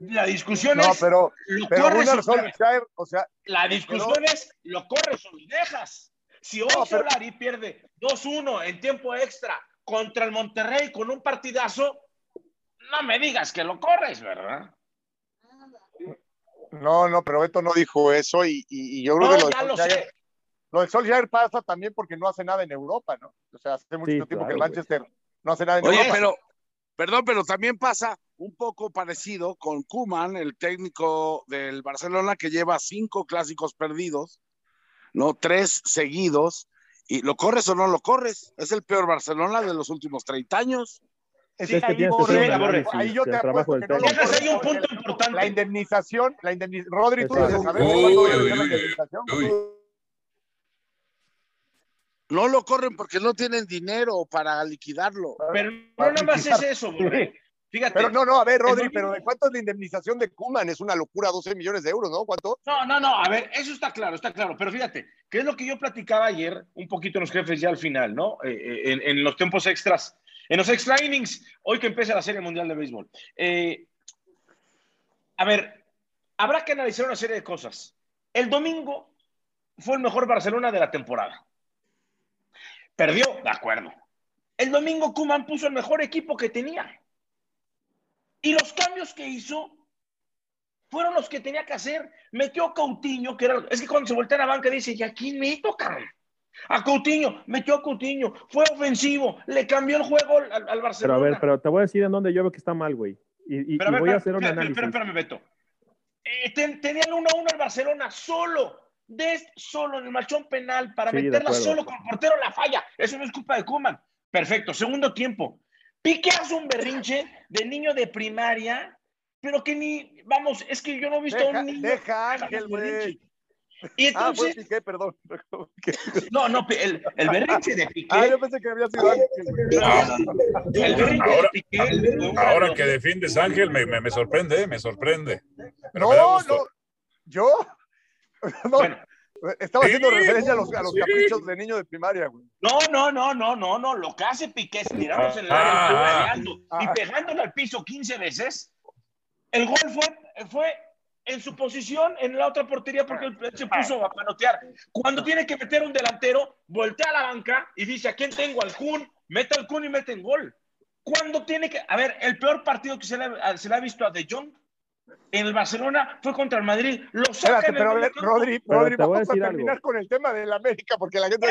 la discusión No, es, pero, ¿lo pero corres Gunnar Solskjaer, o sea, la discusión es, ¿lo corres o lo dejas? Si hoy No, pero- Solari pierde 2-1 en tiempo extra contra el Monterrey con un partidazo, no me digas que lo corres, ¿verdad? no, no, pero Beto no dijo eso y, y- y yo creo No, que lo de, ya lo Solskjaer, sé. lo de Solskjaer pasa también porque no hace nada en Europa, ¿no? O sea, hace mucho Sí, tiempo claro, que el güey. Manchester no hace nada en Oye, Europa. pero, perdón, pero también pasa un poco parecido con Kuman, el técnico del Barcelona, que lleva cinco clásicos perdidos, ¿no? Tres seguidos. ¿Y lo corres o no lo corres? Es el peor Barcelona de los últimos 30 años. Es que ahí, que análisis yo te apuesto que no lo ahí un punto porque importante. La indemnización, la indemnización, Rodri, tú. No lo corren porque no tienen dinero para liquidarlo. Pero no nada más es eso, [LAUGHS] Borre. Fíjate. Pero no, no, a ver, Rodri, pero ¿de cuánto es la indemnización de Kuman? Es una locura, 12 millones de euros, ¿no? ¿Cuánto? No, no, no, a ver, eso está claro, está claro. Pero fíjate, ¿qué es lo que yo platicaba ayer, un poquito en los jefes ya al final, ¿no? Eh, eh, en, en los tiempos extras, en los extra innings, hoy que empieza la Serie Mundial de Béisbol. Eh, a ver, habrá que analizar una serie de cosas. El domingo fue el mejor Barcelona de la temporada. Perdió, de acuerdo. El domingo Kuman puso el mejor equipo que tenía. Y los cambios que hizo fueron los que tenía que hacer. Metió a Coutinho, que era. Es que cuando se voltea a la banca dice, ¿y a quién meto, cabrón? A Coutinho, metió a Coutinho, fue ofensivo, le cambió el juego al, al Pero Barcelona. a ver, pero te voy a decir en dónde yo veo que está mal, güey. Y, y- Pero a y ver, voy a hacer un análisis. espera, espérame, Beto. Eh, ten- tenían 1 a 1 al Barcelona solo. Des solo en el machón penal para Sí, meterla solo con el portero la falla. Eso no es culpa de Kuman. Perfecto. Segundo tiempo. Pique hace un berrinche de niño de primaria, pero que ni, vamos, es que yo no he visto a un niño. deja Ángel, güey. Y Ah, fue entonces, Piqué, perdón. [LAUGHS] no, no, el, el berrinche de Piqué. Ah, yo pensé que había sido Ángel. el berrinche Ahora- de Piqué Ahora que defiendes Ángel, me, me- me sorprende, ¿eh? me sorprende. Pero No, me no. ¿Yo? [LAUGHS] No, Bueno, estaba haciendo Sí, referencia a los, a los sí. caprichos de niño de primaria, güey. No, no, no, no, no, no. Lo que hace Piqué es tirarnos en el Ah, área ah, pegando y ah. pegándole al piso 15 veces. El gol fue, fue en su posición en la otra portería porque él se puso a panotear. Cuando tiene que meter un delantero, voltea a la banca y dice: ¿A quién tengo? Al Kun, mete al Kun y mete en gol. Cuando tiene que. A ver, el peor partido que se le, ha- se le ha visto a De Jong en el Barcelona fue contra el Madrid. Lo saca Espérate, en el pero a ver. Rodri, Pero Rodri, te voy a vamos a, terminar algo. con el tema del América, porque la gente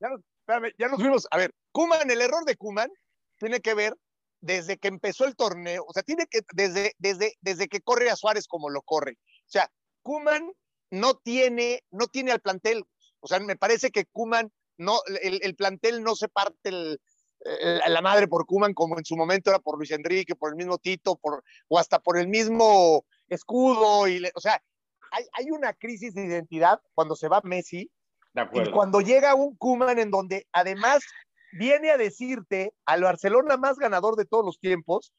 ya nos, espérame, ya nos fuimos. A ver, Kuman, el error de Kuman tiene que ver desde que empezó el torneo, o sea, tiene que, desde, desde, desde que corre a Suárez como lo corre. O sea, Kuman no tiene, no tiene al plantel. O sea, me parece que Kuman no, el, el plantel no se parte el- el- la madre por Kuman como en su momento era por Luis Enrique, por el mismo Tito, por, o hasta por el mismo escudo. Y le- o sea, hay, hay una crisis de identidad cuando se va Messi De y acuerdo. cuando llega un Kuman en donde además viene a decirte al Barcelona más ganador de todos los tiempos,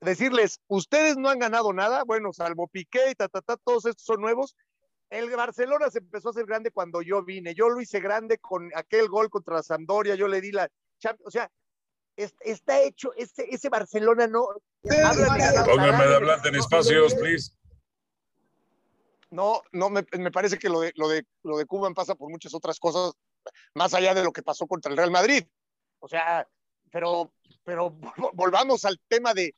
decirles, ustedes no han ganado nada, bueno, salvo Piqué y ta, ta, ta, todos estos son nuevos. El Barcelona se empezó a hacer grande cuando yo vine. Yo lo hice grande con aquel gol contra la Sampdoria, yo le di la Champions. O sea, es- está hecho, ese, ese Barcelona no. habla de- hablante en no- espacios, please. no, no, me, me parece que lo de, lo, de, lo de Cuban pasa por muchas otras cosas, más allá de lo que pasó contra el Real Madrid. O sea, pero, pero vol- [LAUGHS] volvamos al tema de,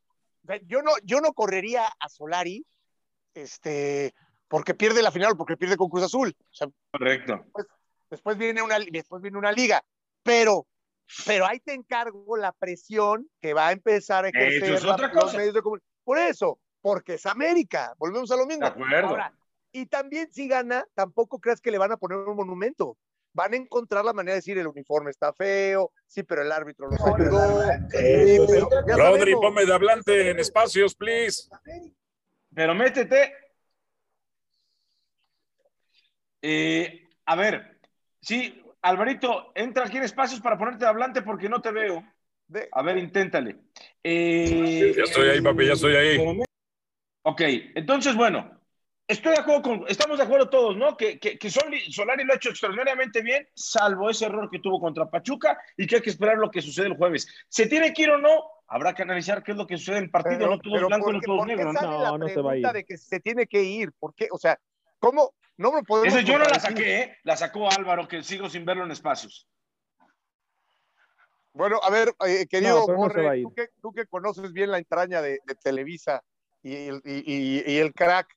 yo no, yo no correría a Solari, este, porque pierde la final o porque pierde con Cruz Azul. O sea, Correcto. después viene una, después viene una liga, pero, pero ahí te encargo la presión que va a empezar a ejercer Eso es la- otra los cosa. medios de comunicación. Por eso, porque es América, volvemos a lo mismo. De acuerdo. Ahora, y también si gana, tampoco creas que le van a poner un monumento. Van a encontrar la manera de decir el uniforme está feo, sí, pero el árbitro los ayudó. sí, pero ya Rodri, sabemos. ponme de hablante en espacios, please. Pero métete. Eh, a ver, sí, Alvarito, entra aquí en espacios para ponerte de hablante porque no te veo. A ver, inténtale. Eh, Ya estoy ahí, papi, ya estoy ahí. Ok, entonces, bueno, estoy de acuerdo con, estamos de acuerdo todos, ¿no? Que, que, que Solari, Solari lo ha hecho extraordinariamente bien, salvo ese error que tuvo contra Pachuca y que hay que esperar lo que sucede el jueves. ¿Se tiene que ir o no? Habrá que analizar qué es lo que sucede en el partido, Pero- no todo es pero blanco ¿por y no qué- todo es por qué negro, ¿no? la no se va a ir. de que se tiene que ir? ¿Por qué? O sea, ¿cómo? No lo podemos Esa yo no la saqué, ¿eh? la sacó Álvaro, que sigo sin verlo en espacios. Bueno, a ver, eh, querido No, tú, que, tú que conoces bien la entraña de, de Televisa y el, y, y- y el crack,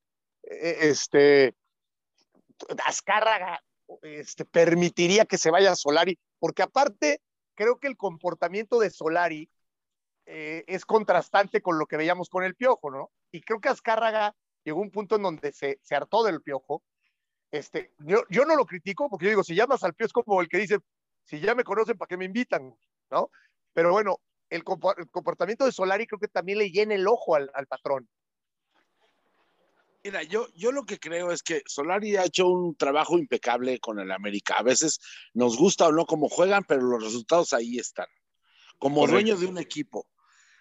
este, Azcárraga este, permitiría que se vaya Solari, porque aparte creo que el comportamiento de Solari eh, es contrastante con lo que veíamos con el Piojo, ¿no? Y creo que Azcárraga llegó a un punto en donde se, se hartó del Piojo. Este, yo, yo no lo critico, porque yo digo, si llamas al Piojo es como el que dice, si ya me conocen, ¿para qué me invitan? ¿no? Pero bueno, el comportamiento de Solari creo que también le llena el ojo al, al patrón. Mira, yo, yo lo que creo es que Solari ha hecho un trabajo impecable con el América. A veces nos gusta o no cómo juegan, pero los resultados ahí están. Como Correcto. dueño de un equipo.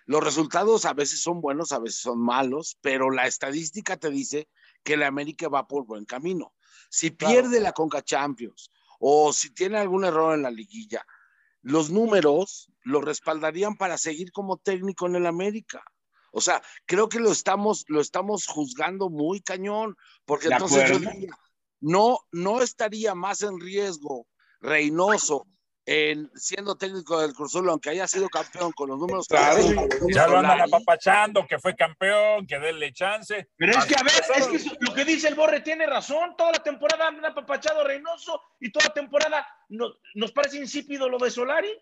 Los resultados a veces son buenos, a veces son malos, pero la estadística te dice que el América va por buen camino. Si pierde la Conca Champions o si tiene algún error en la liguilla, los números lo respaldarían para seguir como técnico en el América. O sea, creo que lo estamos, lo estamos juzgando muy cañón, porque De entonces yo diría, no, no estaría más en riesgo Reynoso en siendo técnico del Cruz Azul, aunque haya sido campeón con los números Claro. Ya lo andan apapachando, que fue campeón, que denle chance. Pero es que, a ver, es que lo que dice el Borre tiene razón. Toda la temporada han apapachado a Reynoso y toda la temporada no- nos parece insípido lo de Solari.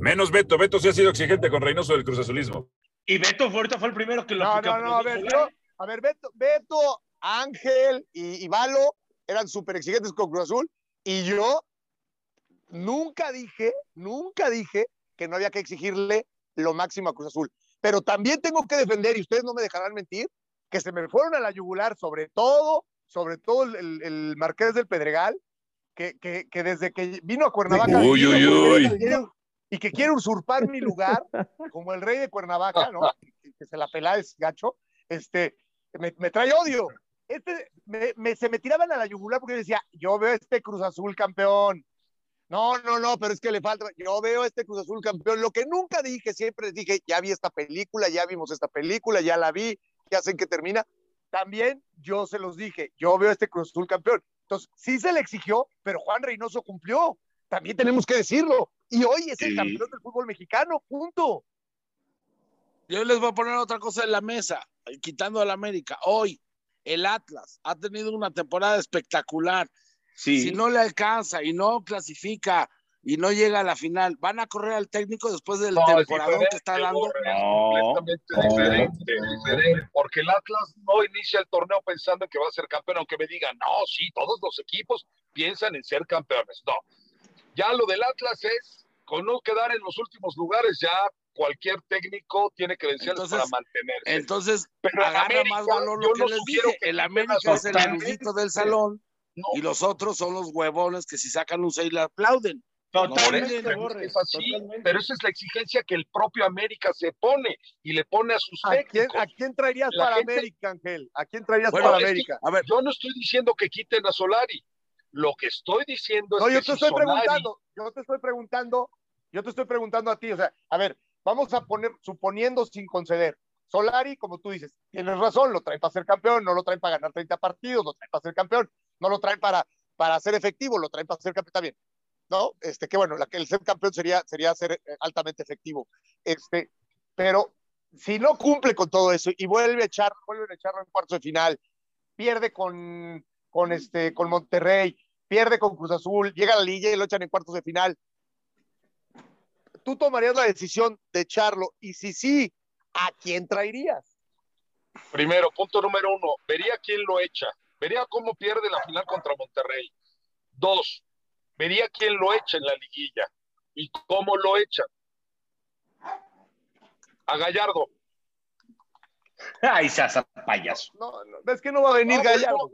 Menos Beto, Beto sí ha sido exigente con Reynoso del Cruz Azulismo. Y Beto ahorita fue el primero que lo No, no, no, a ver, yo, a ver, Beto, Beto Ángel y, y Valo eran súper exigentes con Cruz Azul y yo nunca dije, nunca dije que no había que exigirle lo máximo a Cruz Azul. Pero también tengo que defender, y ustedes no me dejarán mentir, que se me fueron a la yugular, sobre todo sobre todo el, el- el Marqués del Pedregal, que, que- que desde que vino a Cuernavaca Uy, uy, uy. Y que quiere usurpar mi lugar como el rey de Cuernavaca, ¿no? [LAUGHS] Que, se la pela es gacho, este, me, me trae odio. Este, me, me- se me tiraban a la yugular porque yo decía, yo veo este Cruz Azul campeón. No, no, no, pero es que le falta. Yo veo este Cruz Azul campeón. Lo que nunca dije, siempre dije, ya vi esta película, ya vimos esta película, ya la vi, ya sé en qué termina. También yo se los dije, yo veo este Cruz Azul campeón. Entonces, sí se le exigió, pero Juan Reynoso cumplió. También tenemos que decirlo. Y hoy es el Sí. campeón del fútbol mexicano, punto. Yo les voy a poner otra cosa en la mesa, quitando a la América. Hoy, el Atlas ha tenido una temporada espectacular. Sí. Si no le alcanza y no clasifica y no llega a la final, ¿van a correr al técnico después del No, que está dando? Es No. completamente diferente, diferente, porque el Atlas no inicia el torneo pensando en que va a ser campeón, aunque me digan, no, sí, todos los equipos piensan en ser campeones. No, ya lo del Atlas es, con no quedar en los últimos lugares, ya cualquier técnico tiene credenciales Entonces- para mantenerse. Entonces, Pero agarra América, más valor lo que no les sugiero dije. que El América es el Totalmente. erudito del salón No, y los otros son los huevones que si sacan un 6 le aplauden. Totalmente, pero Borre, es así, totalmente. pero esa es la exigencia que el propio América se pone y le pone a sus ¿A quién, técnicos. ¿A quién traerías La para gente- América, Ángel? ¿A quién traerías Bueno, para es que- América? A ver, Yo no estoy diciendo que quiten a Solari. Lo que estoy diciendo es No, que yo te si estoy Solari- preguntando, yo te estoy preguntando, yo te estoy preguntando a ti, o sea, a ver, vamos a poner, suponiendo sin conceder, Solari, como tú dices, tienes razón, lo traen para ser campeón, no lo traen para ganar 30 partidos, lo traen para ser campeón, no lo traen para, para ser efectivo, lo traen para ser campeón también, ¿no? Este, que bueno, la, que el ser campeón sería, sería ser eh, altamente efectivo, este, pero si no cumple con todo eso y vuelve a echar, vuelven a echarlo en cuartos de final, pierde con, con, este, con Monterrey, pierde con Cruz Azul, llega a la liga y lo echan en cuartos de final. ¿Tú tomarías la decisión de echarlo? Y si sí, ¿a quién traerías? Primero, punto número uno, vería quién lo echa. Vería cómo pierde la final contra Monterrey. Dos, vería quién lo echa en la liguilla y cómo lo echan. A Gallardo. Ay, sasa payaso. No, no, es que no va a venir No, Gallardo.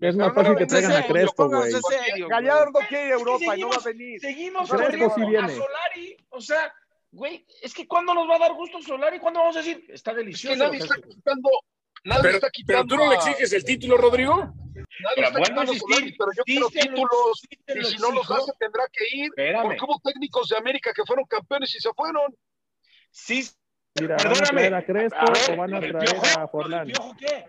Es más fácil que traigan a Crespo, güey. Gallardo quiere ir a Europa y no va a venir. Seguimos Crespo sí a viene. Solari. O sea, güey, es que ¿cuándo nos va a dar gusto Solari? ¿Cuándo vamos a decir? Está Es que delicioso. nadie está quitando. Nadie Pero, está pero quitando. tú no le a- exiges el título, Rodrigo. Nadie Pero está a a Solari, pero yo quiero títulos. sí Y si no los hace, tendrá que ir. Espérame. Porque hubo técnicos de América que fueron campeones y se fueron. Sí, Mira, ¿van a Perdóname. traer a Crespo A ver, o van a ¿lo del traer Piojo? a ¿Lo del Forlán? Piojo qué?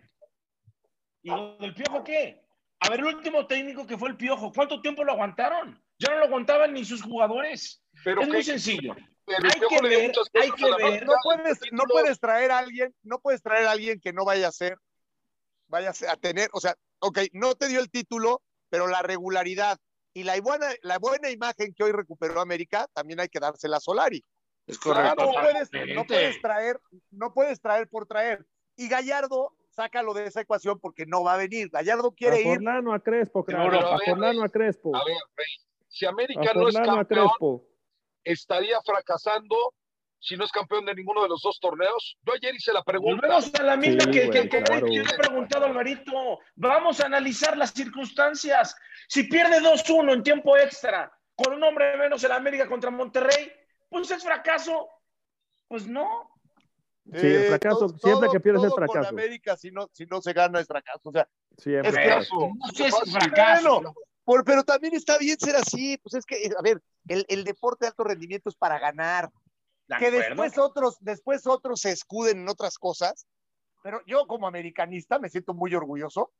¿Y lo del Piojo qué? A ver, el último técnico que fue el Piojo, ¿cuánto tiempo lo aguantaron? Ya no lo aguantaban ni sus jugadores. Pero es muy sencillo. pero Hay que ver, hay que ver. No puedes, no puedes traer a alguien, no puedes traer a alguien que no vaya a ser, vaya a ser- a tener, o sea, ok, no te dio el título, pero la regularidad y la buena, la buena imagen que hoy recuperó América, también hay que dársela a Solari. Es Claro, correcto. no puedes, no puedes traer, no puedes traer por traer. Y Gallardo, sácalo de esa ecuación porque no va a venir. Gallardo A quiere ir. A Crespo, a A ver, Forlán o a Crespo. A ver, Rey, si A América no es campeón, Crespo. estaría fracasando si no es campeón de ninguno de los dos torneos. Yo ayer hice la pregunta. Volvemos a la misma Sí, que, güey, que, que- claro. que le he preguntado a Alvarito. Vamos a analizar las circunstancias. Si pierde 2-1 en tiempo extra, con un hombre menos en América contra Monterrey, pues es fracaso. Pues no. Sí, el fracaso, siempre que pierdes es todo fracaso. Con América, si no, si no se gana, es fracaso. O sea, Siempre. Es Fracaso, No fácil. fracaso. Bueno, por- pero también está bien ser así. Pues es que, a ver, el, el deporte de alto rendimiento es para ganar. De que después otros, después otros se escuden en otras cosas. Pero yo como americanista me siento muy orgulloso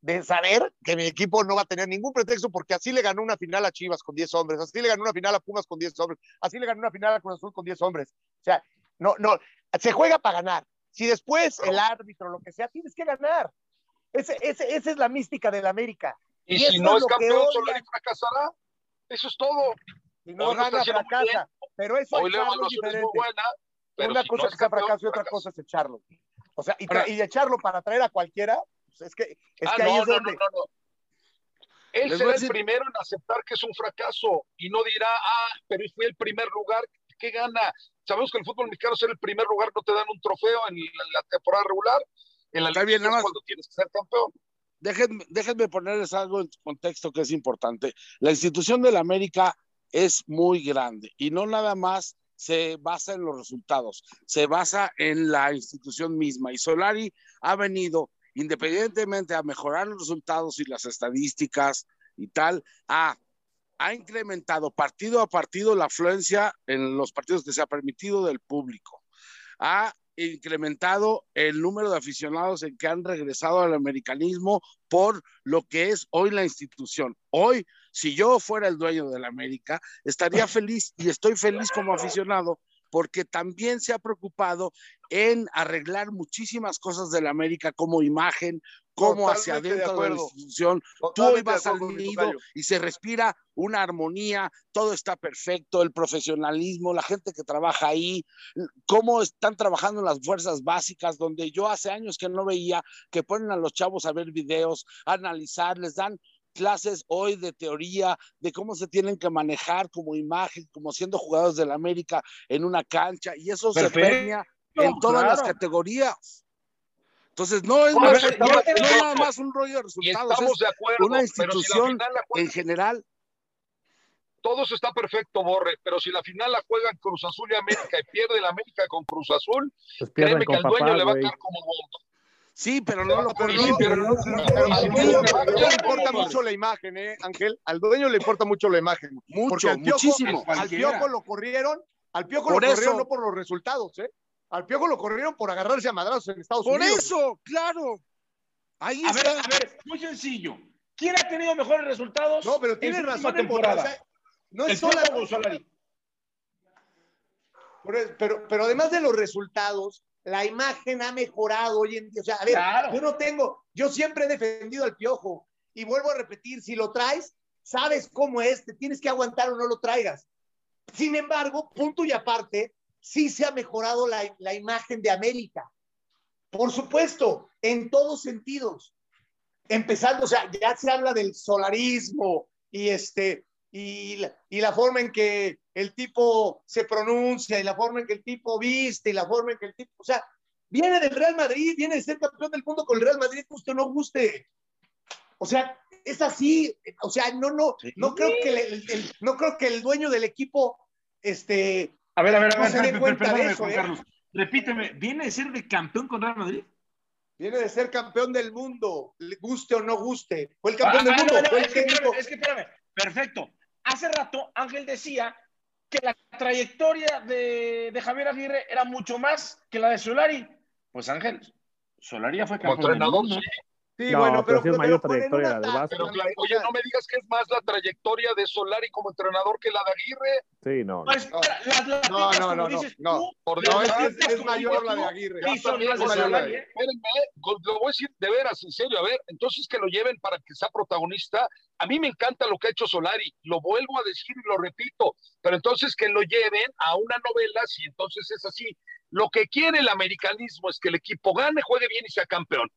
de saber que mi equipo no va a tener ningún pretexto porque así le ganó una final a Chivas con 10 hombres, así le ganó una final a Pumas con 10 hombres, así le ganó una final a Cruz Azul con 10 hombres. O sea, no, no, se juega para ganar. Si después el árbitro, lo que sea, tienes que ganar. Ese, ese, esa es la mística del América. Y, Y si no es es campeón. Solari fracasará. Eso es todo. Si no gana, fracasa. Pero eso Hoy es evaluación es muy diferente. buena. Pero una si cosa no es que sea campeón, fracaso y otra cosa es echarlo. O sea, y, Ahora- y echarlo para traer a cualquiera, pues es que, es Ah, que ahí no, es no, donde. no, no, no. Él Les será el primero en aceptar que es un fracaso y no dirá, ah, pero fue el primer lugar, ¿qué gana? Sabemos que el fútbol mexicano ser el primer lugar no te dan un trofeo en la, temporada regular. En la Está bien, nada más. cuando tienes que ser campeón. déjenme, déjenme ponerles algo en contexto que es importante. La institución de la América es muy grande y no nada más se basa en los resultados, se basa en la institución misma. Y Solari ha venido, independientemente a mejorar los resultados y las estadísticas y tal, ha, ha incrementado partido a partido la afluencia en los partidos que se ha permitido del público. Ha incrementado el número de aficionados en que han regresado al americanismo por lo que es hoy la institución. Hoy si yo fuera el dueño de la América, estaría [LAUGHS] feliz y estoy feliz como aficionado porque también se ha preocupado en arreglar muchísimas cosas de la América como imagen, como hacia adentro de, la institución. Tú hoy vas al nido y se respira una armonía, todo está perfecto, el profesionalismo, la gente que trabaja ahí, cómo están trabajando las fuerzas básicas, donde yo hace años que no veía que ponen a los chavos a ver videos, a analizar, les dan clases hoy de teoría, de cómo se tienen que manejar como imagen, como siendo jugadores de la América en una cancha, y eso se premia en todas las categorías. Entonces, no es, más, no, nada más un rollo de resultados, estamos de acuerdo, una institución en general. Todo eso está perfecto, Borre, pero si la final la juegan Cruz Azul y América y pierde la América con Cruz Azul, pues créeme que al dueño le va a caer como voto. Sí, pero no lo pero, no, pero, no, al dueño le importa mucho la imagen, ¿eh, Ángel? Al dueño le importa mucho la imagen. Mucho, al muchísimo. Al Piojo lo corrieron, al Piojo lo corrieron no por los resultados, ¿eh? Al Piojo lo corrieron por agarrarse a madrazos en Estados Unidos. Por eso, claro. Ahí a está. ver, a ver, muy sencillo. ¿Quién ha tenido mejores resultados? No, pero tienes razón. Temporada. O sea, no es solo pero, pero además de los resultados, la imagen ha mejorado hoy en día. O sea, a ver, yo no tengo, yo siempre he defendido al piojo y vuelvo a repetir, si lo traes, sabes cómo es, te tienes que aguantar o no lo traigas. Sin embargo, punto y aparte, sí se ha mejorado la, la imagen de América. Por supuesto, en todos sentidos. Empezando, o sea, ya se habla del solarismo y este, y la, y la, forma en que el tipo se pronuncia y la forma en que el tipo viste y la forma en que el tipo, o sea, viene del Real Madrid, viene de ser campeón del mundo con el Real Madrid, guste o no guste. O sea, es así, o sea, no, no, no creo que el, el, no creo que el dueño del equipo, este, a ver, a ver, a ver, se dé cuenta de eso, ¿eh? Carlos. Repíteme, ¿viene de ser de campeón con Real Madrid? Viene de ser campeón del mundo, le guste o no guste. Fue el campeón Ah, del ah, mundo. no, no, el es, que, espérame, es que espérame, perfecto. Hace rato Ángel decía que la trayectoria de, de Javier Aguirre era mucho más que la de Solari. Pues Ángel, Solari ya fue campeón del entrenador, mundo. sí. Sí, No, bueno, pero pero, sí es mayor trayectoria de Vasco. Pero claro, oye, no me digas que es más la trayectoria de Solari como entrenador que la de Aguirre. Sí, no. no. Pues, No. No, no, no, Por No, es, mayor la de tú, Aguirre. ¿eh? Espérenme, lo voy a decir de veras, en serio, a ver, entonces que lo lleven para que sea protagonista. A mí me encanta lo que ha hecho Solari, lo vuelvo a decir y lo repito, pero entonces que lo lleven a una novela, si entonces es así. Lo que quiere el americanismo es que el equipo gane, juegue bien y sea campeón.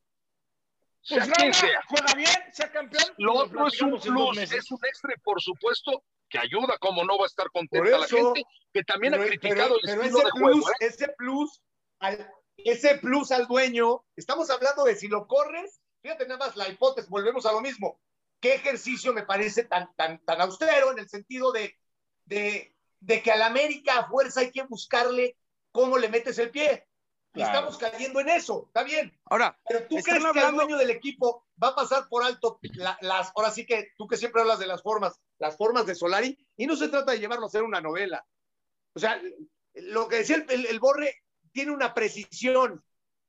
Sea Pues quien gana, sea. juega bien, sea campeón. Lo otro es un plus, es un extra, por supuesto, que ayuda, como no va a estar contenta la gente, que también pero, ha criticado pero- el estilo ese de plus, juego. ¿eh? ese plus, al, ese plus al dueño, estamos hablando de si lo corres, fíjate nada más la hipótesis, volvemos a lo mismo. ¿Qué ejercicio me parece tan, tan, tan austero en el sentido de, de, de que a la América a fuerza hay que buscarle cómo le metes el pie? Y estamos cayendo en eso, está bien. Ahora, Pero tú crees que el dueño del equipo va a pasar por alto la- las, ahora sí que tú que siempre hablas de las formas, las formas de Solari, y no se trata de llevarlo a hacer una novela. O sea, lo que decía el, el- el Borre tiene una precisión.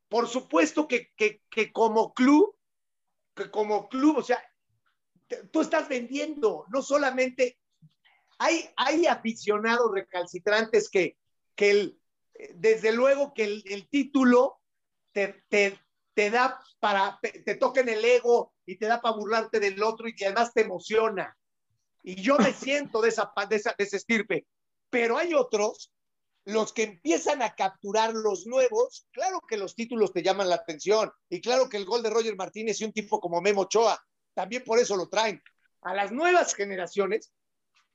Por supuesto que, que, que como club, que como club, o sea, tú estás vendiendo, no solamente hay, hay aficionados recalcitrantes que, que el, desde luego que el, el título te, te, te da para, te toca en el ego y te da para burlarte del otro y además te emociona. Y yo me [LAUGHS] siento de esa, de esa, de ese estirpe. Pero hay otros, los que empiezan a capturar los nuevos, claro que los títulos te llaman la atención. Y claro que el gol de Roger Martínez y un tipo como Memo Ochoa, también por eso lo traen. A las nuevas generaciones,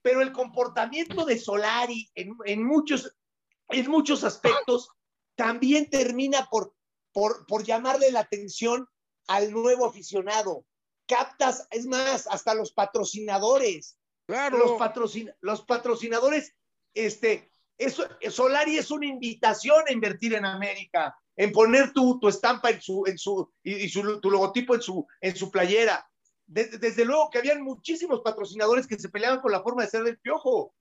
pero el comportamiento de Solari en, en muchos, en muchos aspectos también termina por, por, por llamarle la atención al nuevo aficionado. Captas, es más, hasta los patrocinadores. Claro. Los, patrocin los patrocinadores, este, eso, Solari es una invitación a invertir en América, en poner tu, tu estampa en su, en su, y, y su, tu logotipo en su, en su playera. Desde, desde luego que habían muchísimos patrocinadores que se peleaban con la forma de ser del piojo.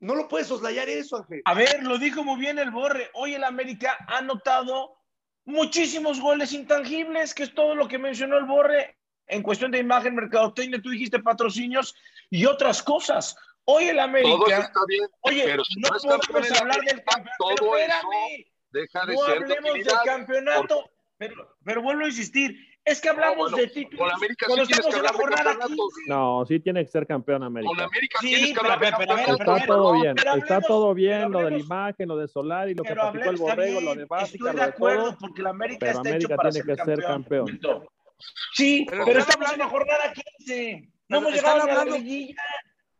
No lo puedes soslayar eso, Ángel. A ver, lo dijo muy bien el Borre. Hoy el América ha anotado muchísimos goles intangibles, que es todo lo que mencionó el Borre en cuestión de imagen, mercadotecnia, tú dijiste patrocinios y otras cosas. Hoy el Todo América, está bien, oye, pero si no podemos hablar del campeonato. todo Pero eso espérame, deja de no ser hablemos del campeonato, pero, pero vuelvo a insistir, es que hablamos bueno, de títulos con América sí tienes que hablar de jornada campeonatos. 15. No, sí tiene que ser campeón Con América. América Sí, tienes que hablar de. Está todo bien, está todo bien, lo de la imagen, lo de Solari, lo que platicó el Borrego, lo de Básica, estoy lo de acuerdo, todo. porque la América pero está América hecho para tiene ser que ser campeón. Sí, Pero estamos en la jornada 15. No hemos llegado a la liguilla.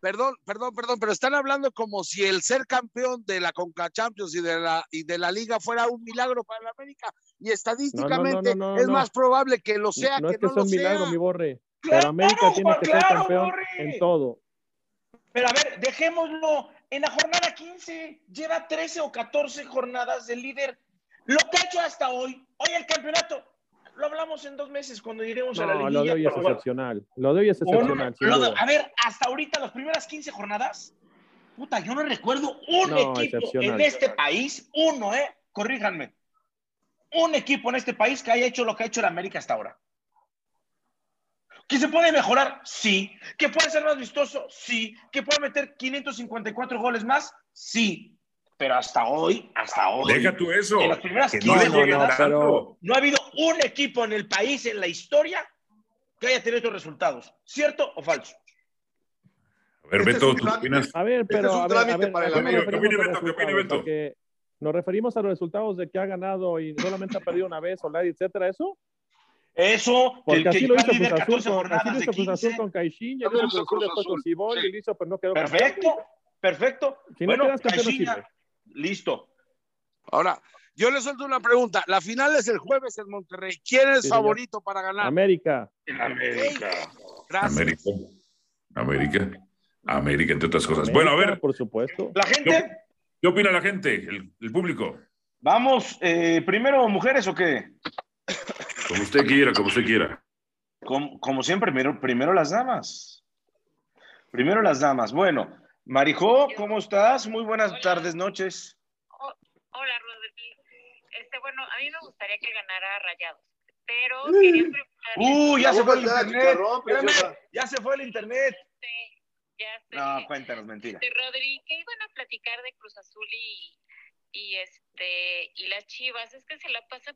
Perdón, perdón, perdón, pero están hablando como si el ser campeón de la Conca Champions y de la, y de la Liga fuera un milagro para la América. Y estadísticamente no, no, es no. más probable que lo sea no que es que no sea lo un milagro, mi Borre. Claro, América tiene que ser campeón Borre. en todo. Pero a ver, dejémoslo. En la jornada 15 lleva 13 o 14 jornadas de líder. Lo que ha hecho hasta hoy, hoy el campeonato, lo hablamos en dos meses cuando lleguemos a la No, liguilla. lo de hoy es bueno. excepcional. Lo de hoy es no, excepcional, de- a ver, hasta ahorita, las primeras 15 jornadas, puta, yo no recuerdo un No, equipo en este país, uno, ¿eh? Corríjanme. Un equipo en este país que haya hecho lo que ha hecho el América hasta ahora. ¿Que se puede mejorar? Sí. ¿Que puede ser más vistoso? Sí. ¿Que puede meter 554 goles más? Sí. Pero hasta hoy, hasta hoy. Deja tú eso. En las primeras Que 15 no jornadas, tanto. no ha habido un equipo en el país, en la historia, que haya tenido estos resultados. ¿Cierto o falso? A ver, Este Beto, es un ¿tú opinas? A ver, pero es un a trámite ver, para ¿a el América. referimos ¿Qué opina a Beto? ¿Qué opina? Beto? Porque nos referimos a los resultados de que ha ganado y solamente ha perdido una vez, Solari, etcétera, ¿eso? Eso, Porque que, así que lo hizo Cruz Azul, 14 con, así lo hizo Cruz Azul 15. con También lo hizo Cruz Cruz después con Azul, Cibol, sí. y lo hizo, pero no quedó campeón. Perfecto, perfecto. Si no bueno, quedas campeón, no Caixinha, sirve. Listo. Ahora, yo le suelto una pregunta. La final es el jueves en Monterrey. ¿Quién es Sí, señor. favorito para ganar? América. América. Gracias. América. América. América, entre otras cosas. Bueno, a ver, Por supuesto. La gente, ¿qué opina la gente, el, el público? vamos, eh, primero mujeres o qué? Como usted quiera, como usted quiera. Como, como siempre, primero, primero las damas. Primero las damas. Bueno, Marijó, ¿cómo estás? Muy buenas Hola. tardes, noches. Oh, hola, Rodri. Este, bueno, a mí me gustaría que ganara Rayados, pero Mm. quería preguntarle, Uh, ya se fue el internet. Espérame, ya se fue el internet. este, ya sé, No, cuéntanos, mentira. este, Rodri, que iban a platicar de Cruz Azul y, y este y las Chivas, es que se la pasa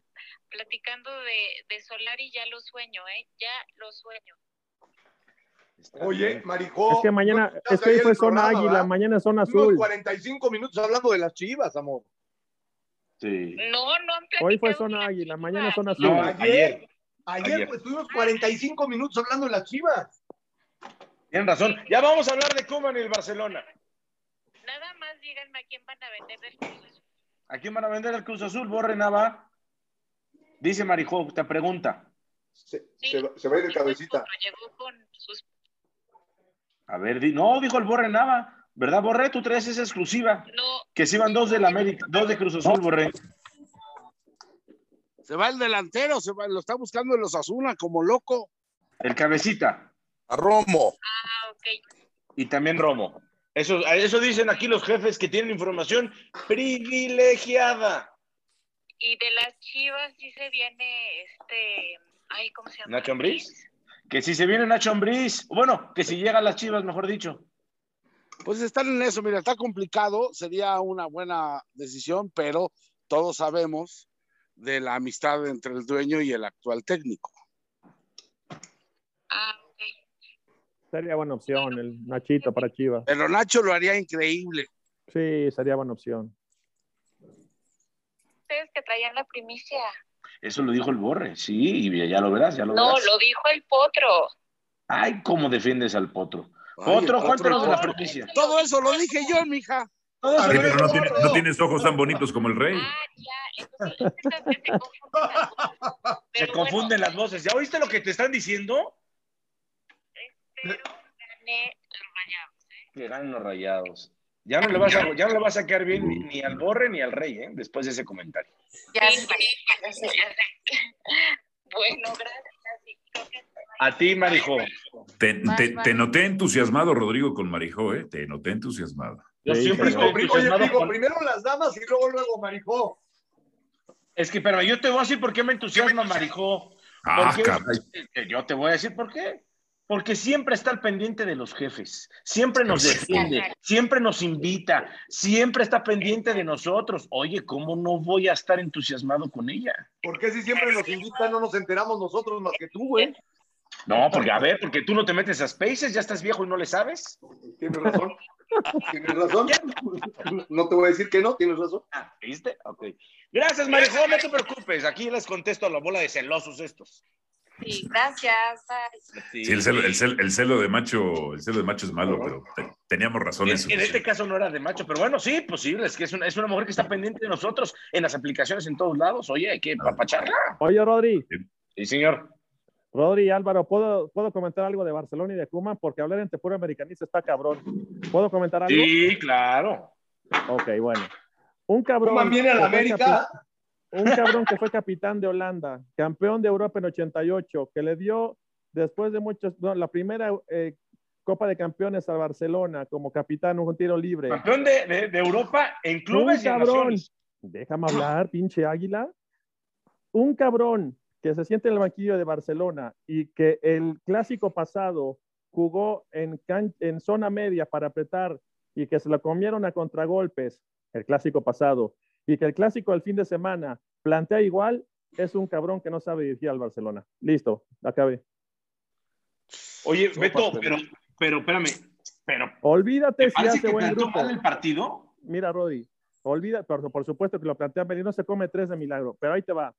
platicando de, de Solari, ya lo sueño, ¿eh? Ya lo sueño. Oye, Marijó. Es que mañana, no es que hoy fue el zona programa, águila, ¿verdad? mañana es zona Estuvimos azul. 45 minutos hablando de las chivas, amor. Sí. No, no han Hoy fue zona águila, Chivas. mañana es zona azul. No, Ayer, ayer. ayer, Ayer. pues, estuvimos 45 minutos hablando de las chivas. Tienen razón. Ya vamos a hablar de Koeman y el Barcelona. Nada más díganme a quién van a vender del Cruz Azul. ¿A quién van a vender el Cruz Azul? Borre Nava. Dice Marijó, te pregunta. Se, Sí, se va- se va a ir de el cabecita. Llegó con sus A ver, di- no, dijo el Borre Nava. ¿Verdad, Borre? Tú traes esa exclusiva. no Que se iban dos del América, dos de Cruz Azul, Borre. Se va el delantero, se va, lo está buscando en los Azuna como loco. El cabecita. A Romo. Ah, ok. Y también Romo. Eso, eso dicen aquí los jefes que tienen información privilegiada. Y de las chivas sí se viene este. Ay, ¿cómo se llama? ¿Nacho Ambriz? Que si se viene Nacho Ambriz, bueno, que si llega a las chivas, mejor dicho. Pues están en eso, mira, está complicado, sería una buena decisión, pero todos sabemos de la amistad entre el dueño y el actual técnico. Ah, ok. Sería buena opción el Nachito para Chivas. Pero Nacho lo haría increíble. Sí, sería buena opción. Ustedes que traían la primicia. Eso lo dijo el Borre, sí, y ya lo verás, ya lo No, verás. lo dijo el potro. Ay, cómo defiendes al Potro. Ay, Potro, cuéntanos de la primicia. Todo eso lo dije yo, mija. Todo se pero no, tiene- no tienes ojos tan bonitos como el rey. Se confunden las voces. ¿Ya oíste lo que te están diciendo? Que ganen los rayados. Ya no le vas a, ya no le vas a quedar bien ni, ni al Borre ni al Rey, ¿eh? Después de ese comentario. Ya sé, ya sé, ya sé. [LAUGHS] Bueno, gracias. A ti, Marijo. Te, te- te noté entusiasmado, Rodrigo, con Marijó, ¿eh? Te noté entusiasmado. Yo siempre estoy Oye, entusiasmado digo, con- primero las damas y luego, luego, Marijó. Es que, pero yo te voy a decir por qué me entusiasma, Marijo. Ah, caray. Yo te voy a decir por qué. Porque siempre está al pendiente de los jefes, siempre nos defiende, siempre nos invita, siempre está pendiente de nosotros. Oye, ¿cómo no voy a estar entusiasmado con ella? ¿Por qué si siempre nos invitan no nos enteramos nosotros más que tú, güey? No, porque a ver, porque tú no te metes a Spaces, ya estás viejo y no le sabes. Tienes razón. Tienes razón. No te voy a decir que no, tienes razón. Ah, ¿Viste? Ok. Gracias, Marijo, no te preocupes. Aquí les contesto a la bola de celosos estos. Sí, gracias. bye. Sí, el celo, el, celo, el celo de macho, el celo de macho es malo, pero te- teníamos razón en En, este caso no era de macho, pero bueno, sí, posible. Es que es una, es una mujer que está pendiente de nosotros en las aplicaciones en todos lados. Oye, hay que papacharla. Oye, Rodri. Sí, señor. Rodri Álvaro, ¿puedo, ¿puedo comentar algo de Barcelona y de Kuma? Porque hablar entre puro americanista está cabrón. ¿Puedo comentar algo? Sí, claro. Ok, bueno. Un cabrón. Koeman viene a la América. Un cabrón que fue capitán de Holanda, campeón de Europa en 88, que le dio, después de muchos, no, la primera eh, Copa de Campeones a Barcelona como capitán, un tiro libre. Campeón de, de- de Europa en clubes un y en cabrón, déjame hablar, pinche águila. Un cabrón que se siente en el banquillo de Barcelona y que el clásico pasado jugó en, can- en zona media para apretar y que se lo comieron a contragolpes el clásico pasado y que el clásico del fin de semana plantea igual, es un cabrón que no sabe dirigir al Barcelona. Listo, acabé. Oye, Beto, pero, pero espérame, pero Olvídate ¿te si hace que buen grupo. el partido? Mira, Rodri, olvida, por, por supuesto que lo plantea no se come tres de milagro, pero ahí te va.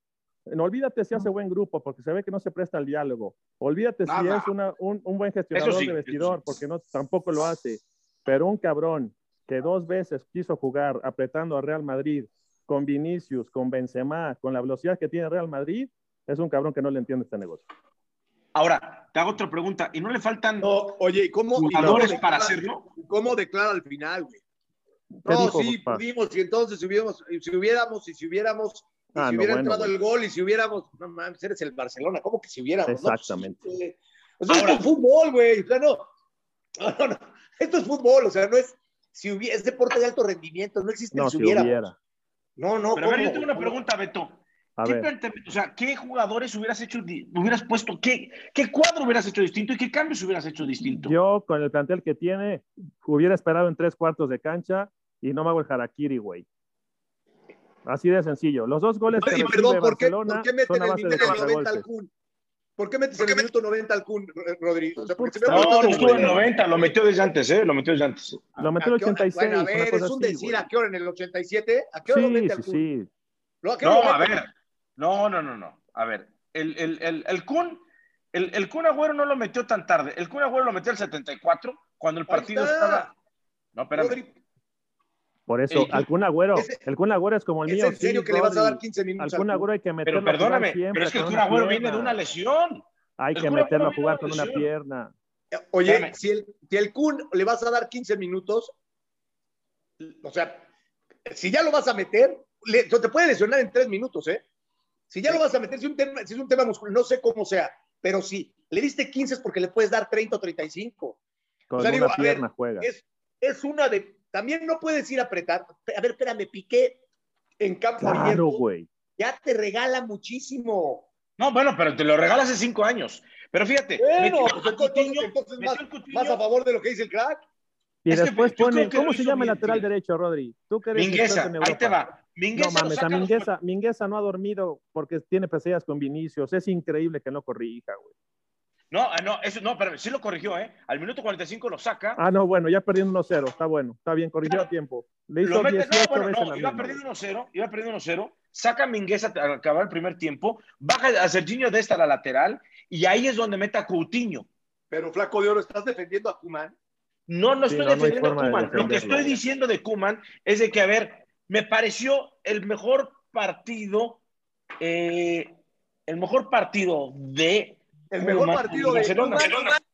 No olvídate si hace buen grupo, porque se ve que no se presta al diálogo. Olvídate si es una- un, un buen gestionador sí, de vestidor, sí. porque no, tampoco lo hace. Pero un cabrón que dos veces quiso jugar apretando a Real Madrid con Vinicius, con Benzema, con la velocidad que tiene Real Madrid, es un cabrón que no le entiende este negocio. Ahora, te hago otra pregunta. ¿Y no le faltan No, oye, ¿y cómo, jugadores cómo para declara- hacerlo? ¿Cómo declara al final, güey? ¿Qué No, dijo, sí, papá? pudimos, y entonces si hubiéramos, y si hubiéramos, y si hubiéramos, y Ah, si no, hubiera bueno, entrado güey. el gol, y si hubiéramos, no mames, eres el Barcelona, ¿cómo que si hubiéramos? No, pues, Exactamente. eh, o sea, esto es fútbol, güey, o sea, no, no, [LAUGHS] no, no, esto es fútbol, o sea, no es, si hubiera, es deporte de alto rendimiento, no existe No, el si hubiera. No, no, Pero a ver, ¿cómo? yo tengo una pregunta, Beto. A ¿Qué, ver. planteamiento- o sea, ¿qué jugadores hubieras hecho, hubieras puesto, qué, qué cuadro hubieras hecho distinto y qué cambios hubieras hecho distinto? Yo, con el plantel que tiene, hubiera esperado en tres cuartos de cancha y no me hago el harakiri, güey. Así de sencillo. Los dos goles que Y perdón, ¿por qué, Barcelona ¿por qué meten son a el de 90 al. Kun? ¿Por qué metes en el minuto 90 al Kun, Rodrigo? O sea, No, no estuvo en bueno. 90, lo metió desde antes, ¿eh? Lo metió desde antes. Lo metió ¿A el qué hora? 86. Bueno, a ver, es un decir. ¿a qué hora? ¿En el 87? ¿A qué hora lo Sí, mete al sí, Kun? sí. ¿Lo- ¿A qué No, lo a ver. No, no, no, no. A ver, el, el, el, el Kun, el, el Kun Agüero no lo metió tan tarde. El Kun Agüero lo metió al 74, cuando el partido estaba. No, espérame. Rodri, Por eso, Ey, al Kun Agüero, ese- el Kun Agüero es como el ¿Es mío. en serio sí, que le vas a dar 15 minutos Al Kun Agüero hay que meterlo Pero a jugar perdóname, pero es que el Kun Agüero viene de pierna. una lesión. Hay el que meterlo a jugar con una pierna. Oye, Espérame. si el, si el Kun le vas a dar 15 minutos, o sea, si ya lo vas a meter, le- te puede lesionar en 3 minutos, ¿eh? Si ya lo vas a meter, si, un tema, si es un tema muscular, no sé cómo sea, pero si le diste 15 es porque le puedes dar 30 o 35. Con O sea, una digo, a ver, pierna juega. Es, es una de. También no puedes ir a apretar. A ver, espérame, Piqué en campo Claro, abierto. güey. Ya te regala muchísimo. No, bueno, pero te lo regala hace cinco años. Pero fíjate, Bueno, metió pues entonces, Coutinho, entonces metió más, a Coutinho. más a favor de lo que dice el crack. Y Es que después yo pone, creo que lo ¿cómo se llama el lateral derecho, Rodri? Tú que eres Mingueza, ahí te va. Mingueza no mames, a los- Mingueza, Mingueza no ha dormido porque tiene pesadillas con Vinicius. Es increíble que no corrija, güey. No, ah, no, eso no, pero sí lo corrigió, ¿eh? Al minuto 45 lo saca. Ah, no, bueno, ya perdiendo 1-0. Está bueno, está bien, corrigió a tiempo. Le hizo lo mete, 18 no, bueno, veces no, la iba perdiendo 1-0, iba perdiendo 1-0, saca a Mingueza al acabar el primer tiempo, baja a Serginho de esta a la lateral, y ahí es donde mete a Coutinho. Pero, flaco de oro, ¿estás defendiendo a Kuman? No, no Sí, estoy no, no defendiendo forma a de Kuman. Lo que estoy diciendo de Kuman es de que, a ver, me pareció el mejor partido, eh, el mejor partido de El mejor Koeman partido de Barcelona.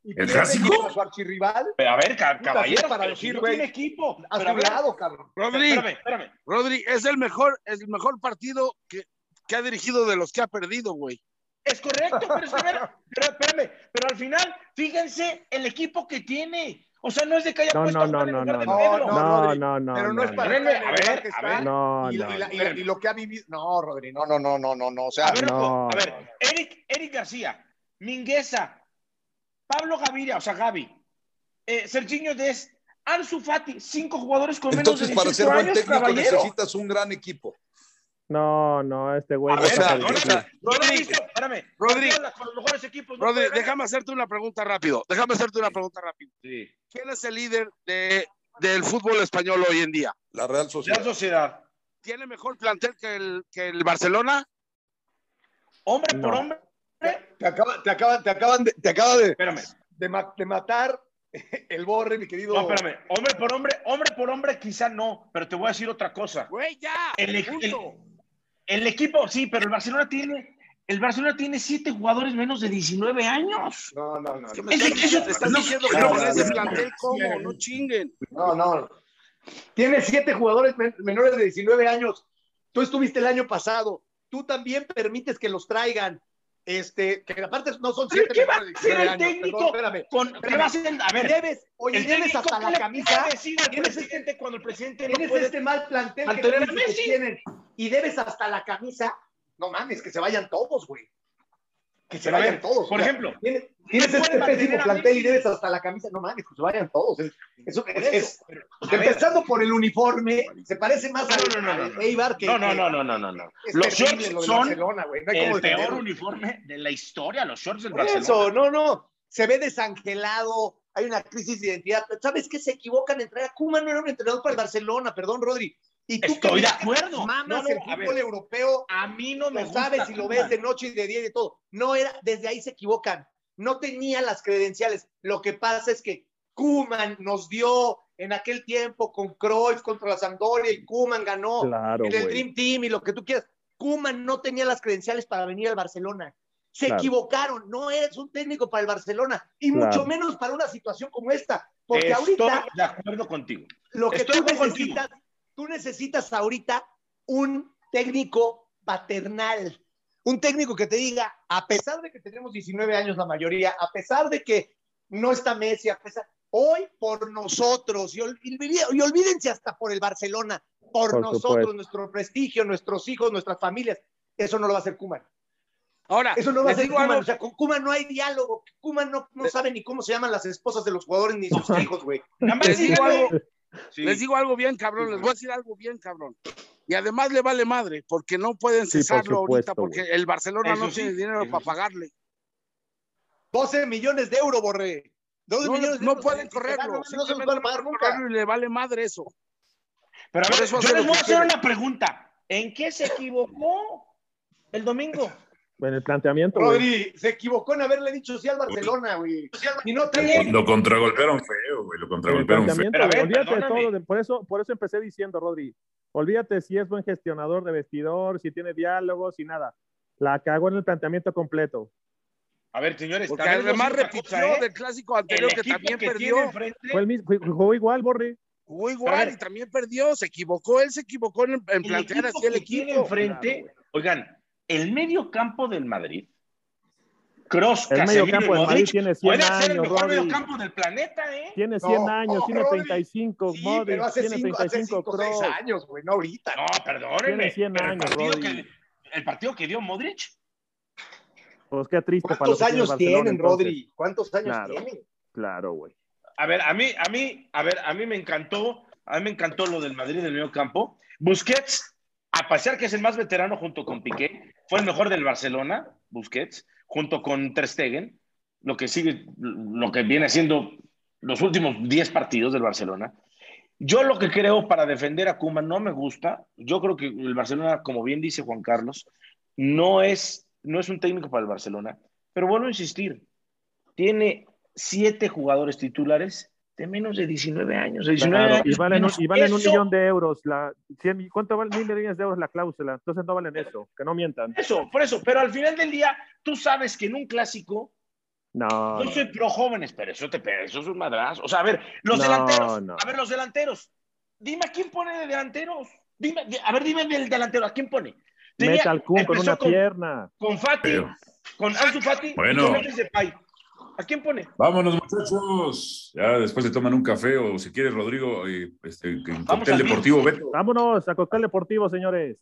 Y ¿El clásico? contra su archirrival. Pero, a ver, ca- Puta, caballeros, sí, para decir, si no tiene equipo. A a su lado, cabrón. Rodri, espérame, espérame. Rodri, es el mejor, es el mejor partido que, que ha dirigido de los que ha perdido, güey. Es correcto, pero es que, a ver, pero espérame, pero al final, fíjense el equipo que tiene. O sea, no es de que haya No, puesto no, a no, no, no, no. No, no, no. Pero no es para no. estar en A ver, que a está. ver. No, y, no. y la- y la- y lo que ha vivido. No, Rodri, no, no, no, no, no, no. O sea, A ver, a no, ver, Eric, Eric García, Mingueza, Pablo Gaviria, o sea, Gaby, eh, Serginho Des, Ansu Fati, cinco jugadores con menos Entonces, de para 18 ser buen años, técnico caballero. necesitas un gran equipo. No, no, este güey A ver, está para ¿No lo Rodri? Espérame. Los mejores equipos. no Rodri, déjame hacerte una pregunta rápido. Déjame hacerte una pregunta rápido. Sí. ¿Quién es el líder de, del fútbol español hoy en día? La Real Sociedad. Real Sociedad. ¿Tiene mejor plantel que el, que el Barcelona? Hombre por hombre. Te, acaba- te acaban, te acaban de, te acaba de, Espérame. de, ma- de matar el borre, mi querido. No, espérame. Hombre por hombre, hombre por hombre, quizá no, pero te voy a decir otra cosa. Güey, ya. El, el- punto. el equipo, sí, pero el Barcelona tiene, el Barcelona tiene siete jugadores menos de 19 años. No, no, no. ¿Qué me Ese- estás, eso- te estás no, diciendo no, que con no, ese no, plantel cómo? No chinguen. No, no. Tiene siete jugadores men- menores de 19 años. Tú estuviste el año pasado. Tú también permites que los traigan. Este, que aparte no son ¿Pero siete qué va a hacer 19 el técnico? Perdón, espérame. Con, ¿Qué va a hacer? A ver, debes, oye, el debes hasta la camisa. Tienes presidente cuando el presidente no puede este mal plantel que tienen. Y debes hasta la camisa. No mames, que se vayan todos, güey. Que se a vayan todos. por O sea, ejemplo, Tienes, tienes este pésimo a plantel y debes hasta la camisa. No mames, que se vayan todos. Es, eso, Por es- eso, es- pero, a ver, empezando por el uniforme, se parece más No, a no, no, no, no. Eibar que. No, no, no, no, no, no, no. Los shorts lo son el peor uniforme de la historia, los shorts del Por Barcelona. eso, no, no. Se ve desangelado, hay una crisis de identidad. ¿Sabes qué? Se equivocan en traer a Koeman, no era un entrenador para el Barcelona, perdón, Rodri. Y tú Estoy de acuerdo. Mamas No, no, el fútbol europeo, A mí no me lo gusta sabes y lo ves de noche y de día y de todo. No era, desde ahí se equivocan. No tenía las credenciales. Lo que pasa es que Kuman nos dio en aquel tiempo con Cruyff contra la Sampdoria y Kuman ganó Claro, en el güey. Dream Team y lo que tú quieras. Kuman no tenía las credenciales para venir al Barcelona. Se Claro. equivocaron. No eres un técnico para el Barcelona y Claro. mucho menos para una situación como esta. Porque Estoy ahorita de acuerdo contigo. lo que estoy tú necesitas, tú necesitas ahorita un técnico paternal, un técnico que te diga, a pesar de que tenemos 19 años la mayoría, a pesar de que no está Messi, a pesar, hoy por nosotros, y, olvídense hasta por el Barcelona, por, Por nosotros, supuesto. nuestro prestigio, nuestros hijos, nuestras familias, eso no lo va a hacer Kuman. Ahora, Eso no va a ser Kuman. algo- O sea, con Kuman no hay diálogo. Kuman no, no sabe ni cómo se llaman las esposas de los jugadores ni sus hijos, güey. Nada más Sí. les digo algo bien, cabrón, les voy a decir algo bien, cabrón. Y además le vale madre, porque no pueden Sí, por cesarlo ahorita, porque el Barcelona Eso no sí, tiene dinero eso para pagarle. 12 millones de euros, Borré. 12 No, millones de no euros. pueden correrlo. No se a pagar nunca. y le vale madre eso. Pero a ver, eso yo les voy a hacer quiere. una pregunta. ¿En qué se equivocó el domingo? En el planteamiento. Rodri, se equivocó en haberle dicho sí al Barcelona, güey. Y no tiene. Lo contragolpearon feo, güey. Lo contragolpearon feo. Pero ver, olvídate de todo. de- por, eso, por eso empecé diciendo, Rodri, olvídate si es buen gestionador de vestidor, si tiene diálogos y nada. La cagó en el planteamiento completo. A ver, señores, Porque además repitió cosa, ¿eh? del clásico anterior que equipo también que perdió. enfrente, Fue el mismo, jugó igual, Borri. Jugó igual y también perdió. Se equivocó, él se equivocó en, plantear equipo así el que tiene equipo. enfrente, Claro, oigan, el medio campo del Madrid, Cross, El medio campo del Madrid tiene 100 puede ser el años, mejor Rodri. medio campo del planeta, ¿eh? Tiene 100 No, años, tiene Rodri. 35, Sí, Modric, pero hace tiene 5, hace 35 5, 6 Kroos. años, güey, no ahorita. No, perdónenme. Tiene 100 pero el años, partido, Rodri. que, el partido que dio Modric, Pues qué triste para ¿Cuántos tiene años Barcelona, tienen, entonces. Rodri? ¿Cuántos años Claro. tienen? Claro, güey. A ver, a mí, a mí, a ver, a mí me encantó, a mí me encantó lo del Madrid del medio campo. Busquets, a pesar que es el más veterano junto con Piqué, fue el mejor del Barcelona, Busquets, junto con Ter Stegen, lo que sigue, lo que viene siendo los últimos 10 partidos del Barcelona. Yo lo que creo para defender a Kuma no me gusta. Yo creo que el Barcelona, como bien dice Juan Carlos, no es, no es un técnico para el Barcelona. Pero vuelvo a insistir, tiene siete jugadores titulares de menos de 19 años. de 19 Claro, años y valen, un, y valen millón de euros. La, 100 mi- ¿Cuánto vale mil millones de euros la cláusula? Entonces no valen eso, que no mientan. Eso, por eso. Pero al final del día, tú sabes que en un clásico, No, yo no. soy pro jóvenes, pero eso te pero eso es un madrazo. O sea, a ver, los No, delanteros, no. a ver, los delanteros. Dime a quién pone de delanteros. Dime, di- a ver, dime del delantero, ¿a quién pone? Tenía- Mete al Kun con una pierna. Con Fati, Pero- con Ansu Fati Bueno. y con Memphis Depay. ¿A quién pone? Vámonos, muchachos. Ya después se toman un café o si quieres, Rodrigo, eh, este, en cóctel al deportivo. Beto. Vámonos a cóctel deportivo, señores.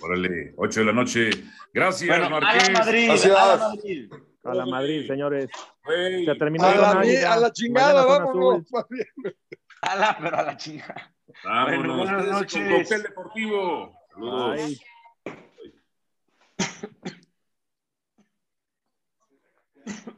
Órale, 8 de la noche. Gracias, Bueno, a la Marqués. Madrid, Gracias. a la Madrid. A la Madrid, señores. Güey. Se terminó A la, a la chingada, vámonos. A la, pero a la chica. Vámonos. Bueno, buenas noches. Cóctel deportivo. Saludos. Ay. [LAUGHS]